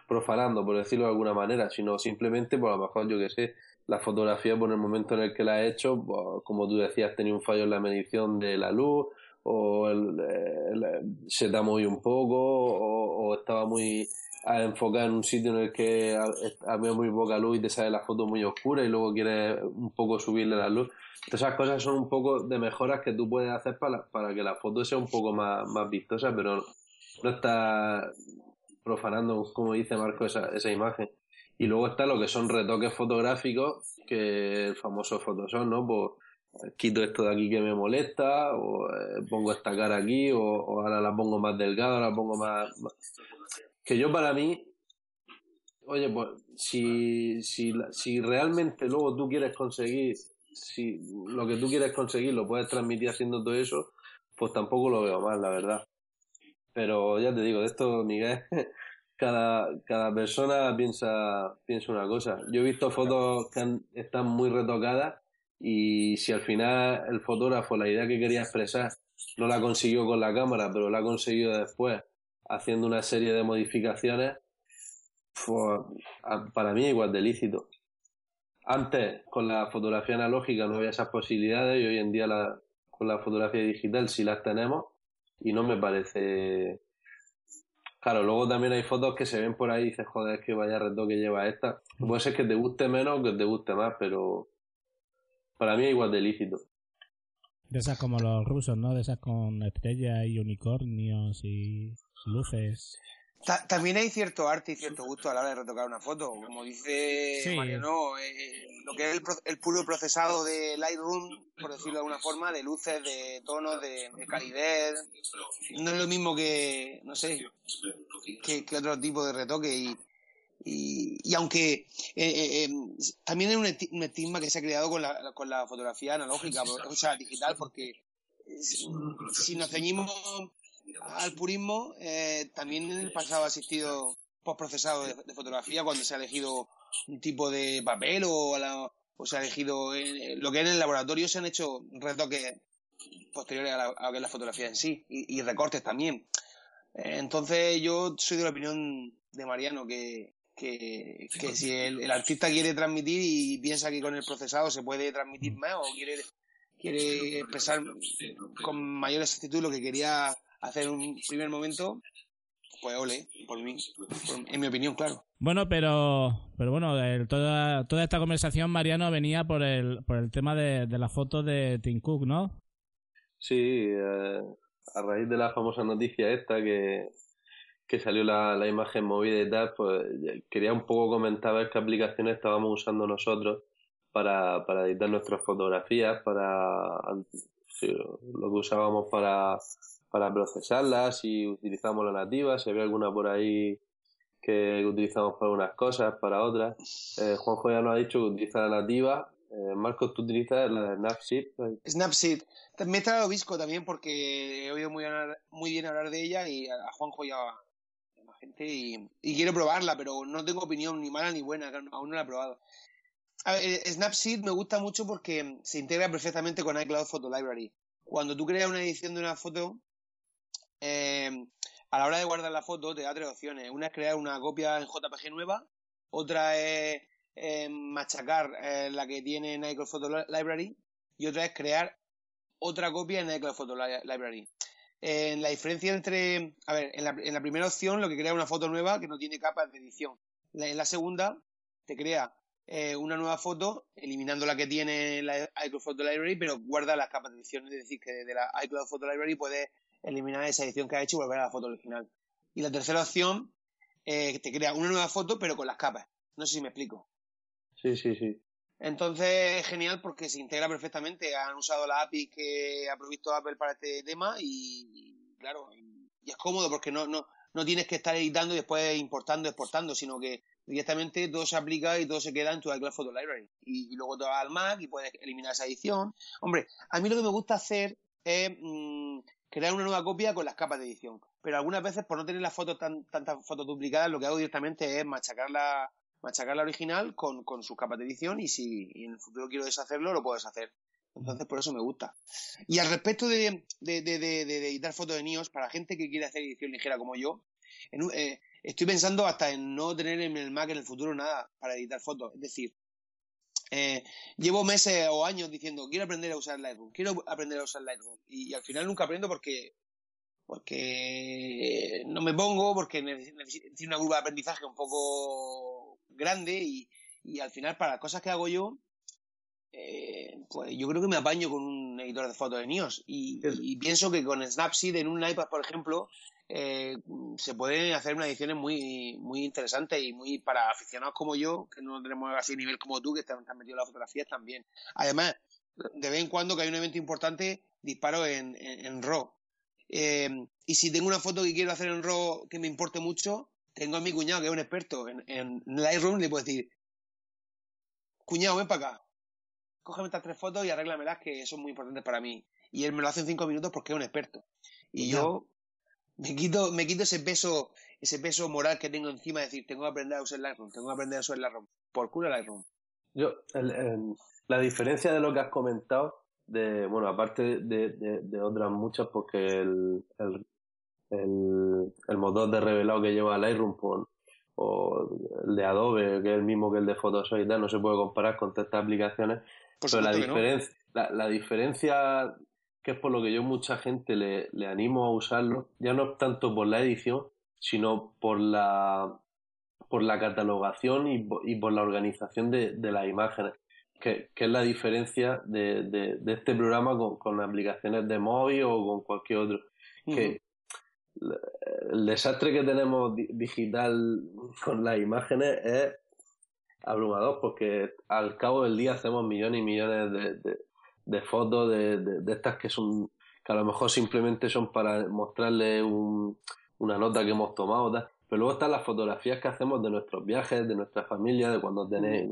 profanando, por decirlo de alguna manera, sino simplemente, por a lo mejor, yo que sé, la fotografía por el momento en el que la has hecho, pues, como tú decías, tenía un fallo en la medición de la luz, o el- el- se te ha movido un poco, o, o estaba muy a enfocar en un sitio en el que ha- había muy poca luz y te sale la foto muy oscura y luego quieres un poco subirle la luz. Todas esas cosas son un poco de mejoras que tú puedes hacer para, para que la foto sea un poco más, más vistosa, pero no está profanando, como dice Marco, esa, esa imagen. Y luego está lo que son retoques fotográficos, que el famoso Photoshop, ¿no? Pues quito esto de aquí que me molesta, o eh, pongo esta cara aquí, o, ahora la pongo más delgada, la pongo más, más- Que yo para mí, oye, pues si, si, si realmente luego tú quieres conseguir, si lo que tú quieres conseguir lo puedes transmitir haciendo todo eso, pues tampoco lo veo mal, la verdad. Pero ya te digo, de esto, Miguel, cada, cada persona piensa, piensa una cosa. Yo he visto fotos que están muy retocadas y si al final el fotógrafo la idea que quería expresar no la consiguió con la cámara, pero la ha conseguido después haciendo una serie de modificaciones, pues, para mí igual de lícito. Antes, con la fotografía analógica no había esas posibilidades y hoy en día con la fotografía digital sí las tenemos y no me parece... Claro, luego también hay fotos que se ven por ahí y dices, joder, es que vaya retoque lleva esta. Puede ser que te guste menos o que te guste más, pero para mí es igual de lícito. De esas como los rusos, ¿no? De esas con estrellas y unicornios y luces. Ta- también hay cierto arte y cierto gusto a la hora de retocar una foto. Como dice Sí. Mariano, eh, lo que es el, pro- el puro procesado de Lightroom, por decirlo de alguna forma, de luces, de tonos, de, de calidez, no es lo mismo que, no sé, que, que otro tipo de retoque. Y, y, y aunque eh, eh, eh, también es un, esti- un estigma que se ha creado con la, con la fotografía analógica, o sea, digital, porque si si nos ceñimos al purismo, eh, también en el pasado ha existido postprocesado de, de fotografía cuando se ha elegido un tipo de papel o, a la- o se ha elegido en- lo que en el laboratorio se han hecho retoques posteriores a, la, a lo que es la fotografía en sí y, y recortes también. Eh, entonces yo soy de la opinión de Mariano que, que, que si el, el artista quiere transmitir y piensa que con el procesado se puede transmitir más o quiere, quiere expresar con mayor exactitud lo que quería hacer un primer momento, pues ole, por mí, por- en mi opinión, claro. Bueno, pero pero bueno, el- toda, toda esta conversación, Mariano, venía por el, por el tema de, de la foto de Tim Cook, ¿no? Sí, eh, a raíz de la famosa noticia esta que, que salió la, la imagen movida y tal, pues quería un poco comentar a ver qué aplicaciones estábamos usando nosotros para, para editar nuestras fotografías, para lo que usábamos para, para procesarlas, si utilizamos la nativa, si había alguna por ahí que utilizamos para unas cosas, para otras. Eh, Juanjo ya nos ha dicho que utiliza la nativa. Eh, Marcos, tú utilizas la de Snapseed. Snapseed. Me he traído Visco también porque he oído muy, muy bien hablar de ella y a, Juanjo ya la gente y, quiero probarla, pero no tengo opinión ni mala ni buena, aún no la he probado. A ver, Snapseed me gusta mucho porque se integra perfectamente con iCloud Photo Library. Cuando tú creas una edición de una foto, eh, a la hora de guardar la foto te da tres opciones. Una es crear una copia en JPG nueva, otra es eh, machacar la que tiene en iCloud Photo Library y otra es crear otra copia en iCloud Photo Library. la diferencia entre, a ver, en la, primera opción lo que crea una foto nueva que no tiene capas de edición. en la segunda te crea eh, una nueva foto eliminando la que tiene la iCloud Photo Library, pero guarda las capas de edición. Es decir, que desde la iCloud Photo Library puedes eliminar esa edición que ha hecho y volver a la foto original. Y la tercera opción eh, te crea una nueva foto, pero con las capas. No sé si me explico. Sí, sí, sí. Entonces es genial porque se integra perfectamente. Han usado la API que ha provisto Apple para este tema y, claro, y, es cómodo porque no, no, no tienes que estar editando y después importando, exportando, sino que directamente todo se aplica y todo se queda en tu iCloud Photo Library. Y, luego te vas al Mac y puedes eliminar esa edición. Hombre, a mí lo que me gusta hacer es mm, crear una nueva copia con las capas de edición. Pero algunas veces, por no tener las fotos tan, tantas fotos duplicadas, lo que hago directamente es machacar la, machacar la original con, con sus capas de edición y si en el futuro quiero deshacerlo, lo puedo deshacer. Entonces, por eso me gusta. Y al respecto de, de, de, editar fotos de NIOS, para gente que quiere hacer edición ligera como yo, eh, estoy pensando hasta en no tener en el Mac en el futuro nada para editar fotos. Es decir, eh, llevo meses o años diciendo, quiero aprender a usar Lightroom, quiero aprender a usar Lightroom. Y, al final nunca aprendo porque porque no me pongo, porque necesito una curva de aprendizaje un poco grande y, y al final para cosas que hago yo, eh, pues yo creo que me apaño con un editor de fotos de NIOS y, y, pienso que con Snapseed en un iPad, por ejemplo, eh, se pueden hacer unas ediciones muy, muy interesantes y muy para aficionados como yo, que no tenemos así nivel como tú, que están, metidos en las fotografías también. Además, de vez en cuando que hay un evento importante, disparo en, en, RAW. Eh, y si tengo una foto que quiero hacer en RAW que me importe mucho, tengo a mi cuñado que es un experto en, en Lightroom, le puedo decir, cuñado, ven para acá, cógeme estas tres fotos y arréglamelas que son muy importantes para mí. Y él me lo hace en cinco minutos porque es un experto. Y yo me quito, me quito ese peso, ese peso moral que tengo encima de decir, tengo que aprender a usar Lightroom, tengo que aprender a usar Lightroom. Por culo Lightroom. Yo, la diferencia de lo que has comentado, de, bueno, aparte de, otras muchas, porque el, el, el, motor de revelado que lleva Lightroom o el de Adobe, que es el mismo que el de Photoshop y tal, no se puede comparar con estas aplicaciones. pero la diferencia, la, la diferencia que es por lo que yo mucha gente le, le animo a usarlo, ya no tanto por la edición, sino por la por la catalogación y, y por la organización de, de las imágenes, que, que, es la diferencia de, de, este programa con, con, aplicaciones de móvil o con cualquier otro. Que el desastre que tenemos digital con las imágenes es abrumador, porque al cabo del día hacemos millones y millones de, de fotos de, de, estas que son que a lo mejor simplemente son para mostrarle un, una nota que hemos tomado pero luego están las fotografías que hacemos de nuestros viajes de nuestra familia de cuando tenéis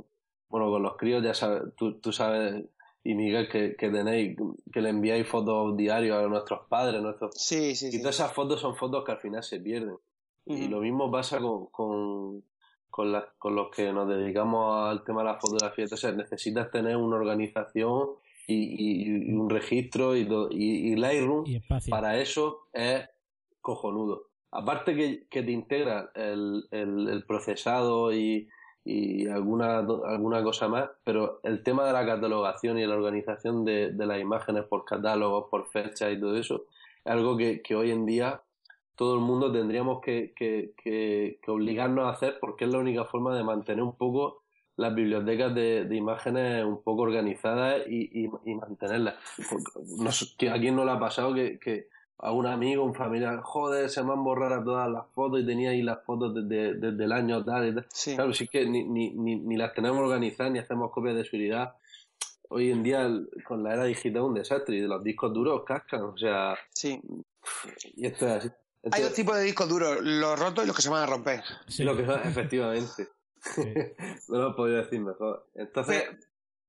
bueno con los críos ya sabes tú, tú sabes y Miguel que, que tenéis que le enviáis fotos diarios a nuestros padres nuestros sí, sí, y todas esas fotos son fotos que al final se pierden. Y lo mismo pasa con, con con, la, con los que nos dedicamos al tema de la fotografía. Entonces necesitas tener una organización y, un registro y, y, Lightroom para eso es cojonudo. Aparte que, que te integra el, el, procesado y, y alguna, alguna cosa más, pero el tema de la catalogación y la organización de, de las imágenes por catálogos, por fechas y todo eso, es algo que, que hoy en día todo el mundo tendríamos que, que, que, obligarnos a hacer porque es la única forma de mantener un poco las bibliotecas de, de imágenes un poco organizadas y, y, mantenerlas. No, ¿A quién no le ha pasado que, que, a un amigo, un familiar, joder, se me han borrado todas las fotos y tenía ahí las fotos desde, desde el año tal y tal. Sí. Claro, sí que ni, ni, ni, ni las tenemos organizadas ni hacemos copias de seguridad. Hoy en día, con la era digital, es un desastre y los discos duros cascan. O sea, Sí. y esto es así. Esto Hay dos tipos de discos duros, los rotos y los que se van a romper. Sí, lo que efectivamente. Sí. no lo podría decir mejor. Entonces, Pero-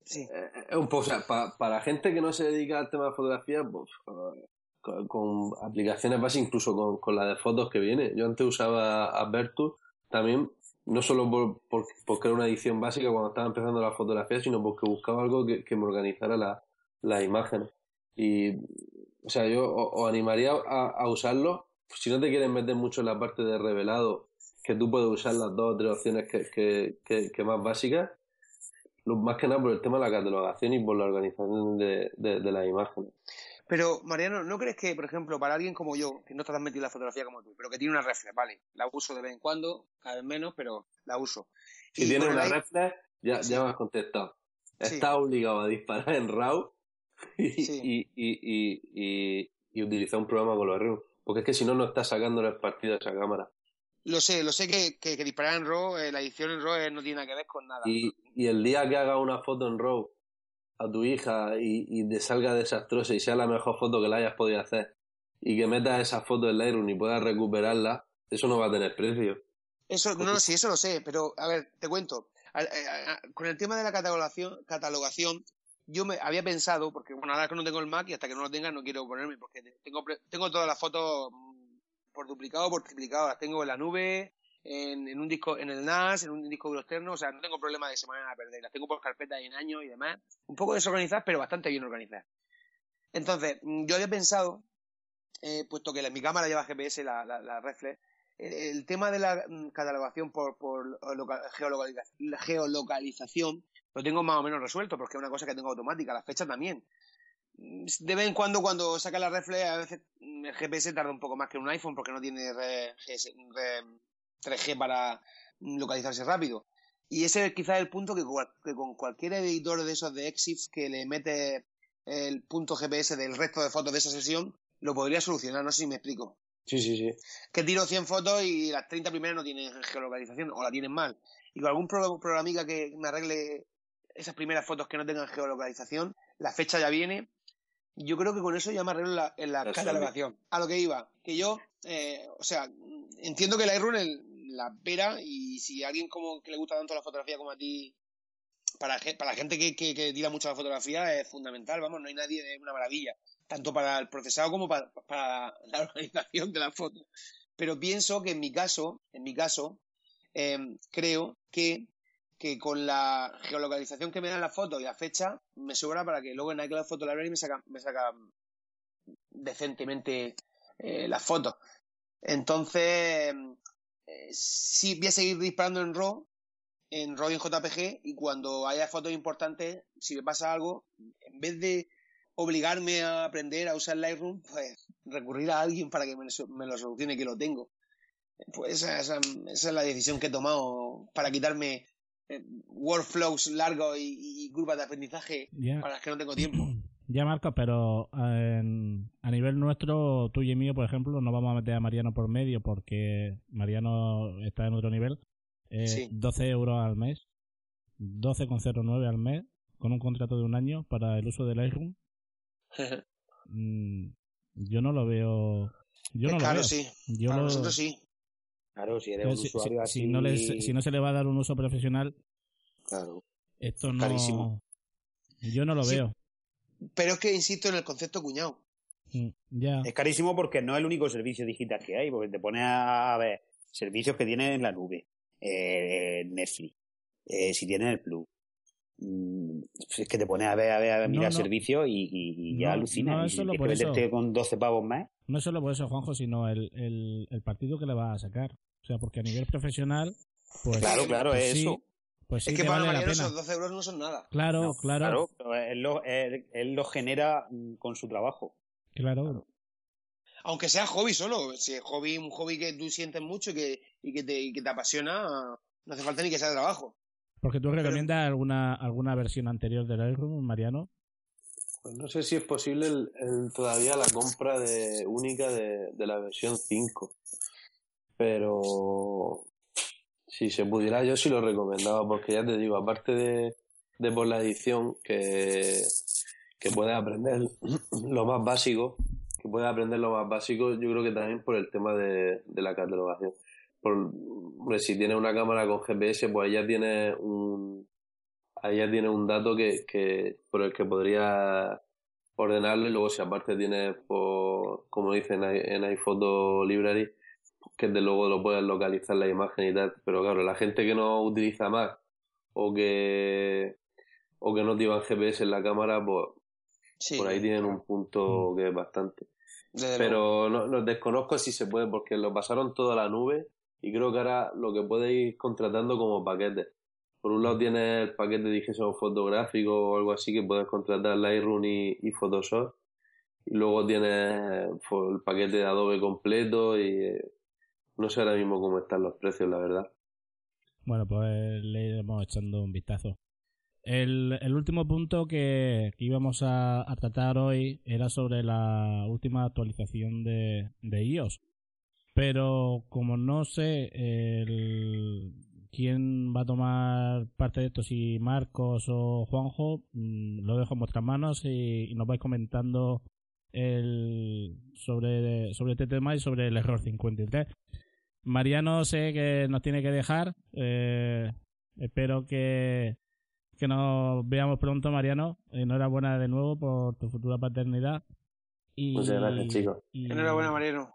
sí. eh, es un poco, o sea, pa- para gente que no se dedica al tema de fotografía, pues, con, con aplicaciones básicas, incluso con, con la de fotos que viene. Yo antes usaba Advertus también, no solo por, por- porque era una edición básica cuando estaba empezando la fotografía, sino porque buscaba algo que, que me organizara la- las imágenes. Y, o sea, yo os animaría a, a usarlo. Si no te quieres meter mucho en la parte de revelado, que tú puedes usar las dos o tres opciones que, que, que, que más básicas, lo- más que nada por el tema de la catalogación y por la organización de, de, de las imágenes. Pero, Mariano, ¿no crees que, por ejemplo, para alguien como yo, que no está tan metido en la fotografía como tú, pero que tiene una reflex, vale, la uso de vez en cuando, cada vez menos, pero la uso. Si tienes una reflex, ya, Sí. ya me has contestado. Sí. Estás obligado a disparar en RAW y, Sí. y, y, y, utilizar un programa con los RAW. Porque es que si no, no estás sacándole el partido a esa cámara. Lo sé, lo sé que, que, que disparar en RAW, eh, la edición en RAW eh, no tiene nada que ver con nada. Y, y el día que hagas una foto en RAW a tu hija y, y te salga desastrosa y sea la mejor foto que la hayas podido hacer y que metas esa foto en Lightroom y puedas recuperarla, eso no va a tener precio. Eso, no, no, sí, eso lo sé, pero a ver, te cuento. A- a- a- con el tema de la catalogación, catalogación, yo me había pensado, porque bueno, ahora que no tengo el Mac y hasta que no lo tenga no quiero ponerme, porque tengo, tengo todas las fotos por duplicado por triplicado, las tengo en la nube, en, un disco, en el NAS, en un disco duro externo, o sea, no tengo problema de que se me vayan a perder, las tengo por carpeta y en años y demás, un poco desorganizadas, pero bastante bien organizadas. Entonces, mm, yo había pensado, eh, puesto que la- mi cámara lleva GPS, la, reflex, el, tema de la mm, catalogación por, por loca- geolocaliza- la geolocalización lo tengo más o menos resuelto, porque es una cosa que tengo automática, la fecha también. De vez en cuando, cuando saca la reflex, a veces el GPS tarda un poco más que un iPhone porque no tiene re- GS re- 3G para localizarse rápido. Y ese es quizás el punto que, con cualquier editor de esos de EXIF que le mete el punto GPS del resto de fotos de esa sesión, lo podría solucionar, no sé si me explico Sí, sí, sí. que tiro 100 fotos y las 30 primeras no tienen geolocalización o la tienen mal. Y con algún pro- programica que me arregle esas primeras fotos que no tengan geolocalización, la fecha ya viene. Yo creo que con eso ya me arreglo la, en la catalogación. A lo que iba, que yo, eh, o sea, entiendo que la Lightroom es la pera y si a alguien como que le gusta tanto la fotografía como a ti, para, para la gente que, que, que tira mucho la fotografía es fundamental, vamos, no hay nadie, es una maravilla tanto para el procesado como para, para la organización de la foto. Pero pienso que en mi caso, en mi caso, eh, creo que, que con la geolocalización que me dan la foto y la fecha, me sobra para que luego en iCloud Photo Library me saca, me saca decentemente eh, las fotos. Entonces, eh, sí voy a seguir disparando en RAW, en RAW y en JPG, y cuando haya fotos importantes, si me pasa algo, en vez de obligarme a aprender a usar Lightroom, pues recurrir a alguien para que me, lo- solucione que lo tengo. Pues esa es la decisión que he tomado para quitarme eh, workflows largos y, y curvas de aprendizaje Ya, para las que no tengo tiempo. ya Marcos, pero en- a nivel nuestro, tuyo y mío, por ejemplo, no vamos a meter a Mariano por medio porque Mariano está en otro nivel. Eh, Sí. 12 euros al mes, 12,09 al mes, con un contrato de un año para el uso del Lightroom. Mm, yo no lo veo. Yo es no lo caro, veo. sí. Yo Para lo- nosotros sí. Claro, si eres pero un si, usuario si- si así... no les- si no se le va a dar un uso profesional, Claro. esto no. Carísimo. Yo no lo Sí. veo. Pero es que insisto en el concepto cuñado. Mm, Ya. Es carísimo porque no es el único servicio digital que hay, porque te pones a ver servicios que tienes en la nube, eh, Netflix, eh, si tienes el Plus. Mm, Es que te pones a ver, a ver, a No, mirar no. servicios y, y- y ya No, alucinas. no y es solo tienes por eso. con 12 pavos más. No solo por eso, Juanjo, sino el, el, el partido que le va a sacar. O sea, porque a nivel profesional, pues. Claro, claro, pues es sí, eso. Pues sí es que, para vale pena. esos 12 euros no son nada. Claro, No, claro, Claro, pero él lo, él- él lo genera mm, con su trabajo. claro. Aunque sea hobby solo. Si es hobby, un hobby que tú sientes mucho y que, y que, te, y que te apasiona, no hace falta ni que sea de trabajo. Porque tú recomiendas alguna alguna versión anterior del Lightroom, Mariano. Pues no sé si es posible el, el- todavía la compra de única de, de la versión 5. Pero si se pudiera, yo sí lo recomendaba, porque ya te digo, aparte de, de por la edición, que, que puedes aprender lo más básico, que puedes aprender lo más básico, yo creo que también por el tema de, de la catalogación. Por, si tienes una cámara con GPS, pues ahí ya tienes un, ahí ya tienes un dato que, que por el que podrías ordenarlo y luego si aparte tienes, por, como dicen en, iPhoto Library, que de luego lo puedes localizar la imagen y tal, pero claro, la gente que no utiliza Mac o que o que no llevan GPS en la cámara, pues Sí, por ahí tienen un punto que es bastante. desde. Pero no, no desconozco si se puede, porque lo pasaron todo a la nube y creo que ahora lo que puedes ir contratando como paquetes. Por un lado tienes el paquete de diseño fotográfico o algo así que puedes contratar Lightroom y, Photoshop. Y luego tienes el paquete de Adobe completo y no sé ahora mismo cómo están los precios, la verdad. Bueno, pues le iremos echando un vistazo. El, el último punto que, que íbamos a, a tratar hoy era sobre la última actualización de, de iOS. Pero como no sé el, quién va a tomar parte de esto, si Marcos o Juanjo, mm, lo dejo en vuestras manos y, y nos vais comentando el, sobre, sobre este tema y sobre el error 53. Mariano sé que nos tiene que dejar. eh, espero que, que nos veamos pronto, Mariano. Enhorabuena de nuevo por tu futura paternidad. Y, Muchas gracias, chicos. y- Enhorabuena, Mariano.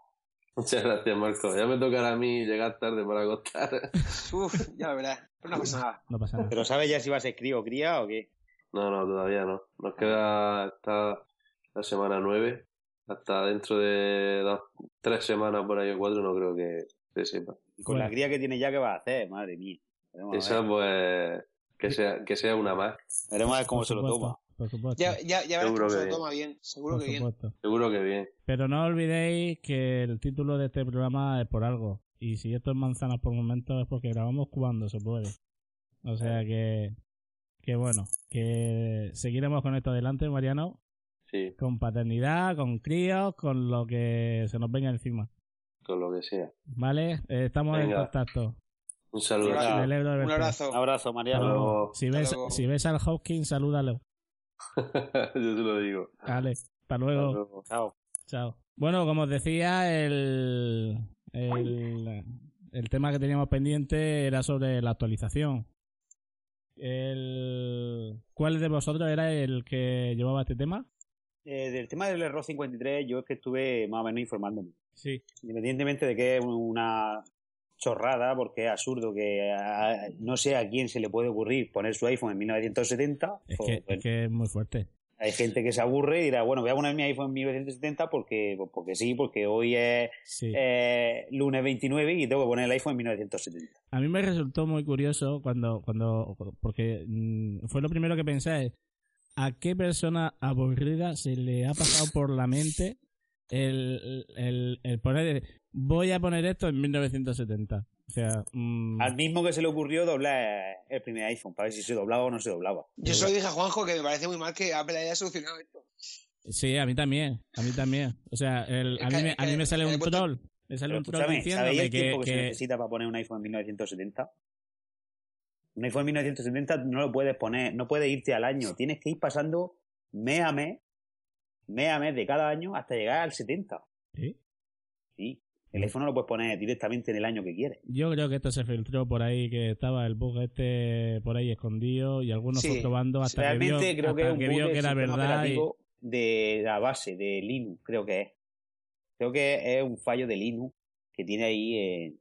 Muchas gracias, Marco. Ya me tocará a mí llegar tarde para acostar. Uf, ya lo verás. Pero no pasa nada. No pasa nada. ¿Pero sabes ya si va a ser crío o cría o qué? No, no, todavía no. Nos queda hasta la semana 9. Hasta dentro de dos, tres semanas por ahí o cuatro no creo que se sepa. Y con Bueno. la cría que tiene ya, ¿qué va a hacer? Madre mía. Esa pues que sea, que sea una más. Veremos a ver cómo se lo toma. Por supuesto. Ya, ya, ya verás Seguro se que lo bien. toma bien. Seguro por que bien. supuesto. Seguro que bien. Pero no olvidéis que el título de este programa es por algo. Y si esto es manzanas por momentos es porque grabamos cuando se puede. O sea que, que bueno, que seguiremos con esto adelante, Mariano, Sí, con paternidad, con críos, con lo que se nos venga encima. con lo que sea. ¿Vale? Eh, estamos en contacto. Un saludo. Un abrazo. Un abrazo. Mariano. Si ves, si ves al Hopkins, salúdalo. Yo se lo digo. Vale, hasta luego. Chao. Chao. Bueno, como os decía, el, el, el tema que teníamos pendiente era sobre la actualización. El, ¿Cuál de vosotros era el que llevaba este tema? Eh, del tema del error 53, yo es que estuve más o menos informándome. Sí. Independientemente de que es una chorrada, porque es absurdo que a- no sé a quién se le puede ocurrir poner su iPhone en 1970. Es pues, que, bueno, es que es muy fuerte. Hay gente que se aburre y dirá, bueno, voy a poner mi iPhone en 1970 porque, pues porque sí, porque hoy es Sí. eh, lunes 29 y tengo que poner el iPhone en 1970. A mí me resultó muy curioso cuando, cuando porque mm, fue lo primero que pensé, ¿a qué persona aburrida se le ha pasado por la mente el, el, el poner, voy a poner esto en 1970? O sea, mm, Al mismo que se le ocurrió doblar el primer iPhone para ver si se doblaba o no se doblaba. Yo se lo dije a Juanjo que me parece muy mal que Apple haya solucionado esto. sí, a mí también, a mí también. O sea, el, a, mí me, a mí me sale un troll, me sale Pero un troll ¿sabéis el que, tiempo que, se que- necesita para poner un iPhone en 1970? Un iPhone en 1970 no lo puedes poner, no puedes irte al año, tienes que ir pasando mes a mes, mes a mes de cada año hasta llegar al 70. ¿Sí? Sí, el iPhone no lo puedes poner directamente en el año que quieres. Yo creo que esto se filtró por ahí, que estaba el bug este por ahí escondido y algunos Sí, fue probando hasta que vio, Realmente creo que es un que bug vio que era verdad. y- de la base de Linux, creo que es. Creo que es un fallo de Linux que tiene ahí, eh,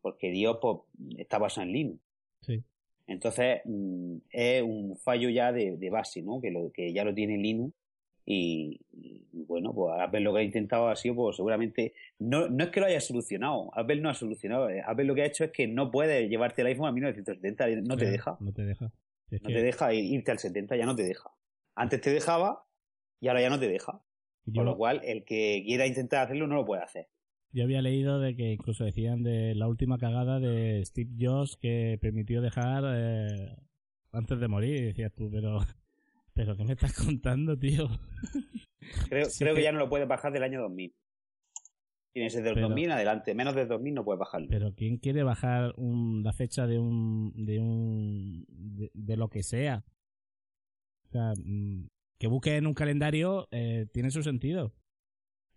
porque Dios pues, está basado en Linux. Sí. Entonces, mm, es un fallo ya de, de base, ¿no? Que, lo, que ya lo tiene Linux. Y, y, bueno, pues Apple lo que ha intentado ha sido, pues seguramente, no, no es que lo haya solucionado, Apple no ha solucionado, eh, Apple lo que ha hecho es que no puedes llevarte el iPhone a 1970, no te deja, No te deja. Es no que te deja ir- irte al 70, ya no te deja. Antes te dejaba y ahora ya no te deja. yo, Con lo cual, el que quiera intentar hacerlo no lo puede hacer. yo había leído de que incluso decían de la última cagada de Steve Jobs que permitió dejar eh, antes de morir. Decías tú, pero ¿Pero qué me estás contando, tío? Creo, Sí creo que que- ya no lo puedes bajar del año 2000. Tiene que ser del Pero- 2000 en adelante. Menos del 2000 no puedes bajarlo. Pero ¿quién quiere bajar un- la fecha de un de un de, de lo que sea? O sea, mm, que busque en un calendario eh, tiene su sentido.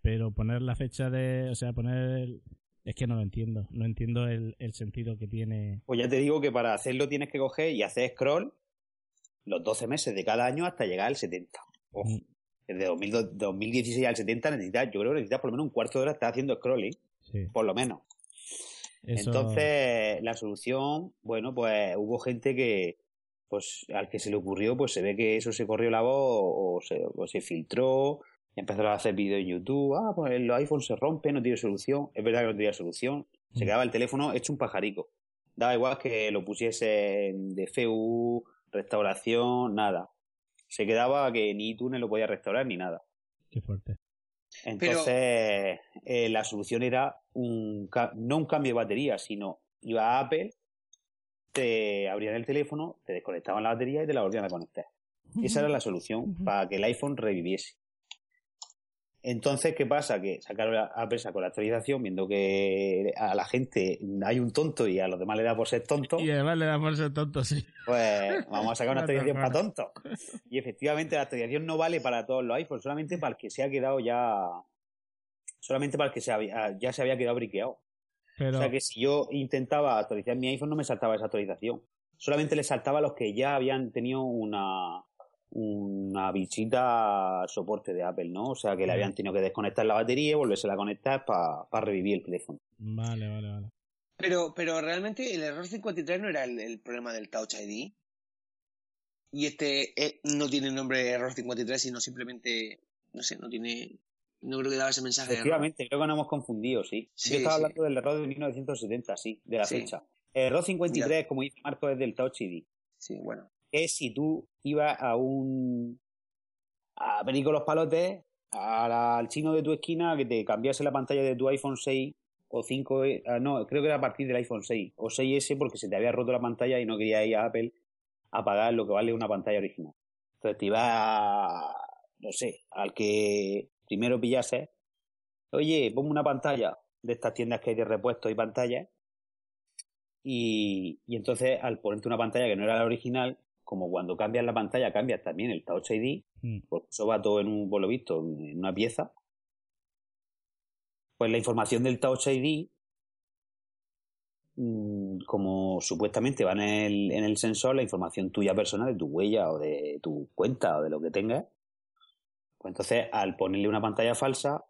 Pero poner la fecha de, o sea, poner el- es que no lo entiendo, no entiendo el, el sentido que tiene. Pues ya te digo que para hacerlo tienes que coger y hacer scroll los 12 meses de cada año hasta llegar al 70. Ojo, Mm, desde 2002 2016 al 70 necesitas, yo creo que necesitas por lo menos un cuarto de hora estar haciendo scrolling, Sí, por lo menos. eso- Entonces, la solución, bueno, pues hubo gente que, pues al que se le ocurrió, pues se ve que eso se corrió la voz o, se, o se filtró, y empezaron a hacer vídeos en YouTube, ah, pues los iPhones se rompen, no tiene solución. Es verdad que no tenía solución, se Mm. quedaba el teléfono hecho un pajarico. Daba igual que lo pusiese en DFU, restauración, nada. Se quedaba que ni iTunes lo podía restaurar ni nada. qué fuerte. Entonces, eh, la solución era un no un cambio de batería, sino iba a Apple, te abrían el teléfono, te desconectaban la batería y te la volvían a conectar. Esa era la solución para que el iPhone reviviese. Entonces, ¿qué pasa? Que sacaron la, Apple sacó la actualización viendo que a la gente hay un tonto y a los demás le da por ser tonto. Y además le damos el tonto, sí. Pues vamos a sacar una actualización para tontos. Y efectivamente la actualización no vale para todos los iPhones, solamente para el que se ha quedado ya. Solamente para el que se había- ya se había quedado briqueado. Pero O sea que si yo intentaba actualizar mi iPhone no me saltaba esa actualización. Solamente le saltaba a los que ya habían tenido una una visita soporte de Apple, ¿no? O sea que le habían tenido que desconectar la batería y volverse a conectar para revivir el teléfono. vale, vale, vale. Pero, pero realmente el error 53 no era el, el problema del Touch ID. Y este eh, no tiene el nombre de error 53, sino simplemente, no sé, no tiene, no creo que daba ese mensaje de error. Efectivamente, creo que nos hemos confundido, sí. Sí, Yo estaba sí. hablando del error de 1970, sí, de la Sí. fecha. El error 53, como dice Marco, es del Touch ID. Sí, bueno. es si tú ibas a un a venir con los palotes al chino de tu esquina que te cambiase la pantalla de tu iPhone 6 o 5 eh, ah, no creo que era a partir del iPhone 6 o 6S porque se te había roto la pantalla y no quería ir a Apple a pagar lo que vale una pantalla original. Entonces te ibas a, no sé al que primero pillase oye ponme una pantalla de estas tiendas que hay de repuestos y pantallas y, y entonces al ponerte una pantalla que no era la original, como cuando cambias la pantalla cambias también el Touch ID, Mm. porque eso va todo en un, por lo visto, en una pieza, pues la información del Touch ID, mm, como supuestamente va en el, en el sensor, la información tuya personal de tu huella o de tu cuenta o de lo que tengas, pues entonces al ponerle una pantalla falsa,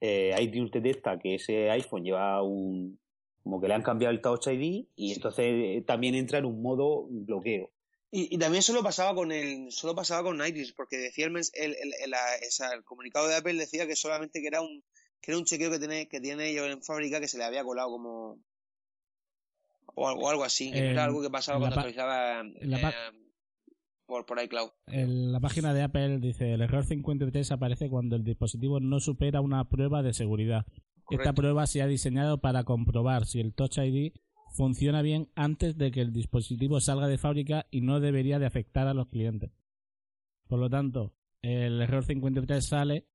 eh, iTunes detecta que ese iPhone lleva un, como que le han cambiado el Touch ID y entonces eh, también entra en un modo bloqueo. Y, y también solo pasaba con el, solo pasaba con Iris, porque decía el, el, el, el- comunicado de Apple decía que solamente que era un, que era un chequeo que tiene, que tiene ellos en fábrica que se le había colado como o algo, algo así, que era algo que pasaba cuando actualizaba eh, por, por iCloud. En la página de Apple dice el error 53 aparece cuando el dispositivo no supera una prueba de seguridad. Esta prueba se ha diseñado para comprobar si el Touch ID funciona bien antes de que el dispositivo salga de fábrica y no debería de afectar a los clientes. Por lo tanto, el error 53 sale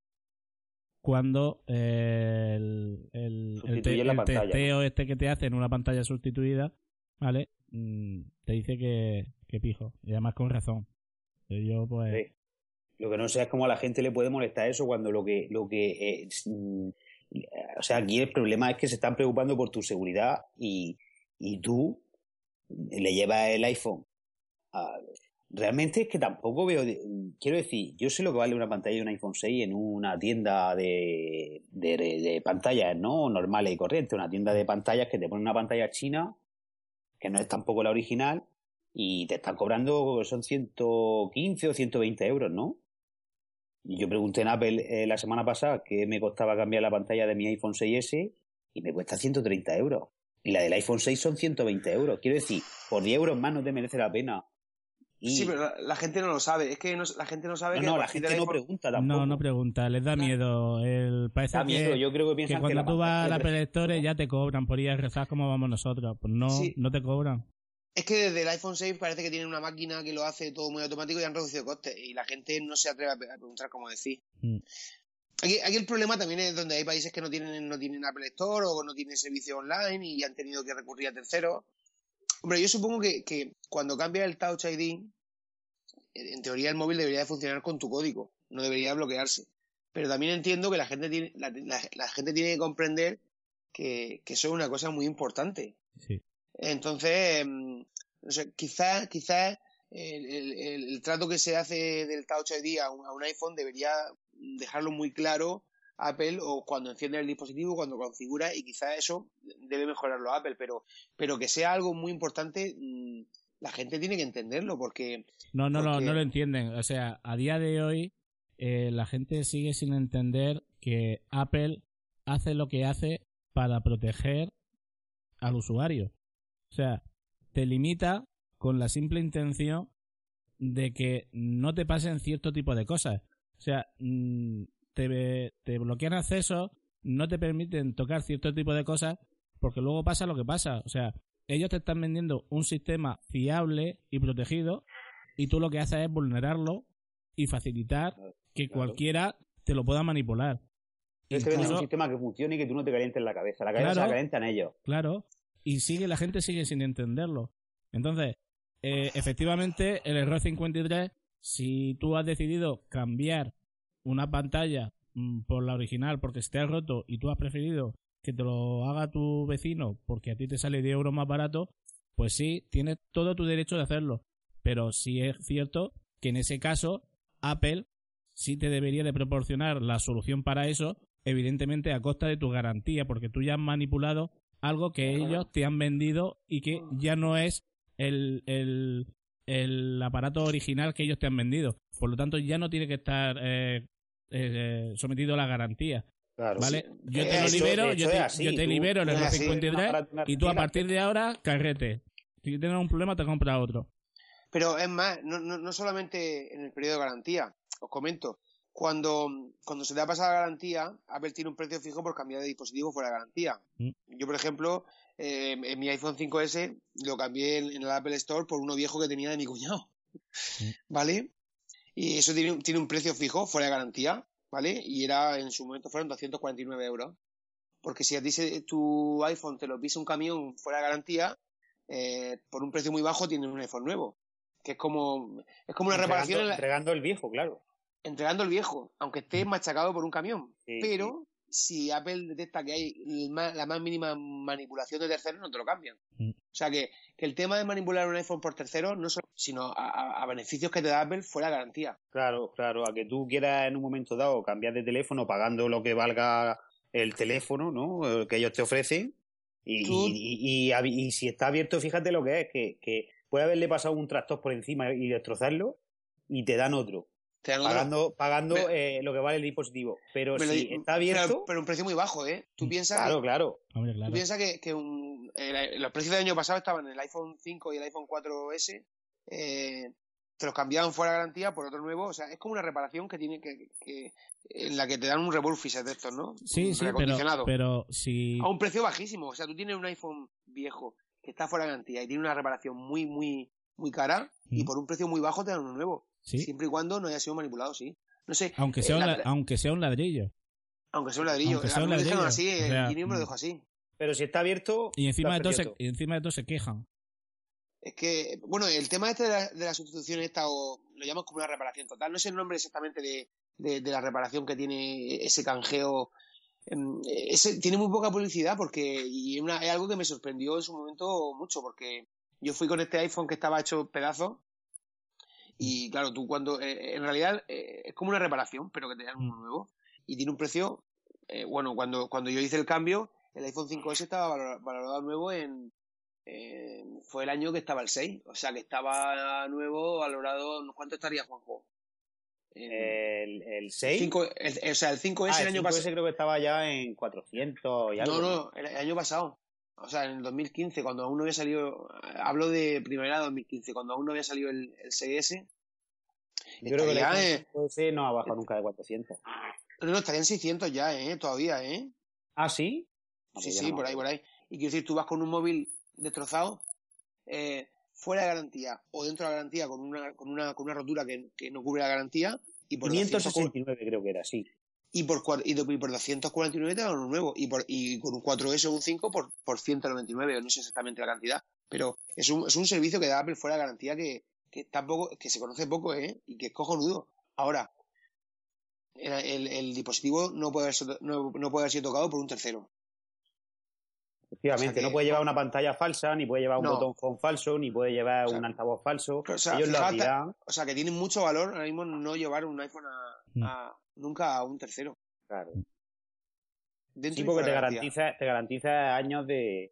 cuando eh, el, el, el, te- testeo este que te hace en una pantalla sustituida, ¿vale? Mm, te dice que, que pijo. Y además con razón. Yo, pues... Sí. Lo que no sé es cómo a la gente le puede molestar eso cuando lo que, lo que es, mm, o sea, aquí el problema es que se están preocupando por tu seguridad y, y tú le llevas el iPhone. a- realmente es que tampoco veo, quiero decir, yo sé lo que vale una pantalla de un iPhone 6 en una tienda de, de, pantallas, ¿no? Normales y corrientes, una tienda de pantallas que te pone una pantalla china, que no es tampoco la original, y te están cobrando, son 115 o 120 euros, ¿no? Y yo pregunté en Apple eh, la semana pasada qué me costaba cambiar la pantalla de mi iPhone 6S y me cuesta 130 euros. Y la del iPhone 6 son 120 euros. Quiero decir, por 10 euros más no te merece la pena. Y Sí, pero la, la gente no lo sabe. Es que no- la gente no sabe no, que no, la gente no iPhone- pregunta tampoco. No, no pregunta, les da miedo. El, parece Da que, miedo, yo creo que que piensan que, cuando la tú vas a la Store ya te cobran por ir a rezar como vamos nosotros. Pues no, Sí. no te cobran. Es que desde el iPhone 6 parece que tienen una máquina que lo hace todo muy automático y han reducido costes. Y la gente no se atreve a preguntar cómo decir. Mm. Aquí, aquí el problema también es donde hay países que no tienen, no tienen Apple Store o no tienen servicio online y han tenido que recurrir a terceros. Hombre, yo supongo que, que cuando cambia el Touch ID, en teoría el móvil debería de funcionar con tu código, no debería bloquearse. Pero también entiendo que la gente tiene, la, la- la gente tiene que comprender que, que eso es una cosa muy importante. Sí. Entonces, mm, no sé, quizás quizás el, el- el- el trato que se hace del Touch ID a un, a un iPhone debería dejarlo muy claro Apple o cuando enciende el dispositivo, cuando configura y quizás eso debe mejorarlo Apple, pero pero que sea algo muy importante, mm, la gente tiene que entenderlo porque No, no, lo, Porque- no lo entienden. O sea, a día de hoy eh, la gente sigue sin entender que Apple hace lo que hace para proteger al usuario. O sea, te limita con la simple intención de que no te pasen cierto tipo de cosas. O sea, mm, te, te bloquean acceso, no te permiten tocar cierto tipo de cosas, porque luego pasa lo que pasa. O sea, ellos te están vendiendo un sistema fiable y protegido, y tú lo que haces es vulnerarlo y facilitar que cualquiera te lo pueda manipular. Te venden un sistema que funcione y que tú no te calientes la cabeza. La cabeza Claro. se la calientan ellos. Claro, y sigue la gente sigue sin entenderlo. Entonces, eh, efectivamente, el error 53, si tú has decidido cambiar una pantalla mm, por la original porque se te ha roto y tú has preferido que te lo haga tu vecino porque a ti te sale 10 euros más barato, pues sí, tienes todo tu derecho de hacerlo. Pero sí es cierto que en ese caso, Apple sí te debería de proporcionar la solución para eso, evidentemente a costa de tu garantía, porque tú ya has manipulado algo que ellos te han vendido y que ya no es el, el, el aparato original que ellos te han vendido. Por lo tanto, ya no tiene que estar eh, eh, sometido a la garantía. Claro. ¿Vale? sí. Yo te Eh, lo libero, yo te, así, yo te tú- libero el error así. 53 Una- y tú a partir de ahora, carrete. Si tienes un problema, te compras otro. Pero es más, no, no, no solamente en el periodo de garantía. Os comento, cuando, cuando se te ha pasado la garantía, Apple tiene un precio fijo por cambiar de dispositivo fuera de garantía. Mm. Yo, por ejemplo, eh, en mi iPhone 5S lo cambié en, en el Apple Store por uno viejo que tenía de mi cuñado. ¿Vale? Y eso tiene, un- tiene un precio fijo fuera de garantía, ¿vale? Y era, en su momento fueron 249 euros. Porque si a ti se- tu iPhone te lo pisa un camión fuera de garantía, eh, por un precio muy bajo tienes un iPhone nuevo. Que es como, es como una reparación en la- Entregando el viejo, claro. Entregando el viejo, aunque esté machacado por un camión. Sí, Pero si Apple detecta que hay la más mínima manipulación de terceros, no te lo cambian. O sea que, que el tema de manipular un iPhone por terceros, no solo, sino a, a- beneficios que te da Apple fuera garantía. Claro, claro. A que tú quieras en un momento dado cambiar de teléfono pagando lo que valga el teléfono, ¿no? Que ellos te ofrecen. Y, Tú- y, y- y- y si está abierto, fíjate lo que es, que, que puede haberle pasado un tractor por encima y destrozarlo y te dan otro. Te dan otro- Pagando, pagando Me- eh, lo que vale el dispositivo. Pero si di- está abierto, Pero, pero un precio muy bajo, ¿eh? Tú piensas claro, claro. Hombre, Tú piensas que, que un- el- los precios del año pasado estaban en el iPhone 5 y el iPhone 4S, eh, te los cambiaban fuera de garantía por otro nuevo, o sea, es como una reparación que tiene que, que- en la que te dan un revolfis de estos, ¿no? Sí, Un sí, pero si... a un precio bajísimo, o sea, tú tienes un iPhone viejo que está fuera de garantía y tiene una reparación muy, muy, muy cara y Mm. por un precio muy bajo te dan uno nuevo, Sí, siempre y cuando no haya sido manipulado, sí. No sé, aunque eh, sea, un la- la- la- aunque sea un ladrillo. aunque sea un ladrillo, aunque sea un lo ladrillo, así, o sea, el me lo mm. dijo así. Pero si está abierto. Y encima lo de, todo se, y encima de todo se quejan. Es que, bueno, el tema este de la, de la sustitución esta, o lo llaman como una reparación total, no sé el nombre exactamente de, de- de la reparación que tiene ese canjeo. Em, Ese, tiene muy poca publicidad porque, y es, una- es algo que me sorprendió en su momento mucho, porque yo fui con este iPhone que estaba hecho pedazos, y claro, tú cuando, eh, en realidad eh, es como una reparación, pero que te dan uno nuevo, y tiene un precio, eh, bueno, cuando, cuando yo hice el cambio, el iPhone 5S estaba valor- valorado nuevo en, eh, fue el año que estaba el 6, o sea que estaba nuevo, valorado, ¿cuánto estaría Juanjo? El, el 6. cinco- el- o sea, el 5S Ah, el el año 5S pasado. creo que estaba ya en 400 y algo. No, no, el año pasado. O sea, en el 2015, cuando aún no había salido, hablo de primavera de 2015, cuando aún no había salido el, el 6S. Yo creo que el eh, 5S no ha bajado nunca de 400. no, no, estaría en 600 ya, ¿eh? Todavía, ¿eh? Ah, sí. Sí, sí, no por ahí, por ahí. Y quiero decir, tú vas con un móvil destrozado, eh, fuera de garantía o dentro de la garantía con una, con una, con una rotura que, que no cubre la garantía y por 200 569 creo que era, sí. Y por, y, por 249 te dan uno nuevo y, por, y con un 4S o un 5 por, por 199, no sé exactamente la cantidad, pero es un, es un servicio que da Apple fuera de garantía que, que, está poco, que se conoce poco ¿eh? y que es cojonudo. Ahora, el, el- el dispositivo no puede, haber no, no puede haber sido tocado por un tercero. Efectivamente, O sea que- no puede llevar una pantalla falsa, ni puede llevar un No. botón phone falso, ni puede llevar O sea, un altavoz falso. o sea, Ellos fíjate-. O sea, que tiene mucho valor ahora mismo no llevar un iPhone a. a- nunca a un tercero. Claro. Dentro Sí, porque te garantiza, te garantiza años de.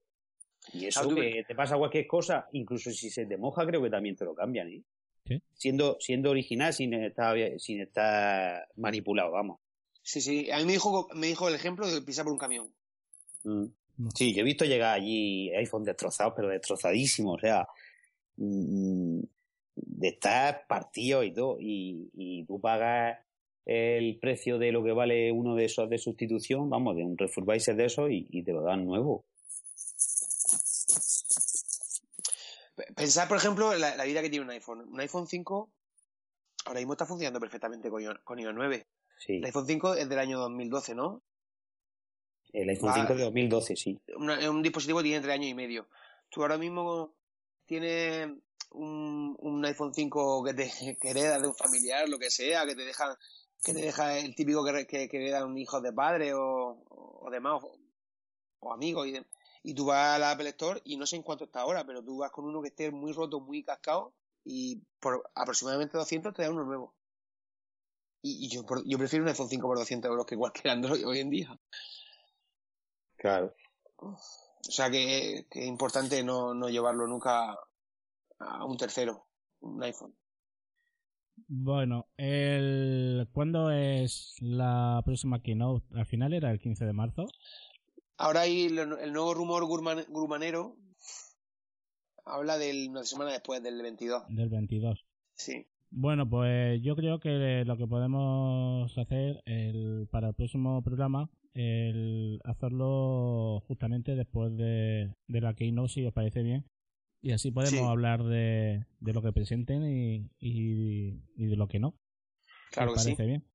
Y eso que te pasa cualquier cosa, incluso si se te moja, creo que también te lo cambian, ¿eh? ¿Sí? Siendo, siendo original sin estar, sin estar manipulado, vamos. Sí, sí. A mí me dijo, me dijo el ejemplo de pisar por un camión. Mm. Sí, yo he visto llegar allí iPhone destrozados, pero destrozadísimos, o sea, mm, de estar partidos y todo, y, y tú pagas el precio de lo que vale uno de esos de sustitución, vamos, de un refurbizer de esos y, y te lo dan nuevo. Pensar, por ejemplo, la, la vida que tiene un iPhone. Un iPhone 5 ahora mismo está funcionando perfectamente con iOS, con iOS 9. Sí, El iPhone 5 es del año 2012, ¿no? el iPhone va- 5 de 2012, sí. Una- Es un dispositivo que tiene tres años y medio. Tú ahora mismo tienes un, un iPhone 5 que te que de un familiar, lo que sea, que te deja, que te deja el típico que, que, que hereda un hijo de padre o, o demás, o, o amigos. Y, de- y tú vas al Apple Store y no sé en cuánto está ahora, pero tú vas con uno que esté muy roto, muy cascado y por aproximadamente 200 te da uno nuevo. Y, y yo, por- yo prefiero un iPhone 5 por 200 euros que cualquier Android hoy en día. Claro. O sea que, que es importante no, no llevarlo nunca a un tercero, un iPhone. Bueno, el... ¿cuándo es la próxima keynote? Al final era el 15 de marzo. Ahora hay el nuevo rumor gurman- grumanero habla de una semana después del 22. del 22. Sí. Bueno, pues yo creo que lo que podemos hacer el, para el próximo programa, el hacerlo justamente después de, de la Keynote, si os parece bien. Y así podemos Sí. hablar de, de lo que presenten y, y, y de lo que no. Claro que sí. parece bien.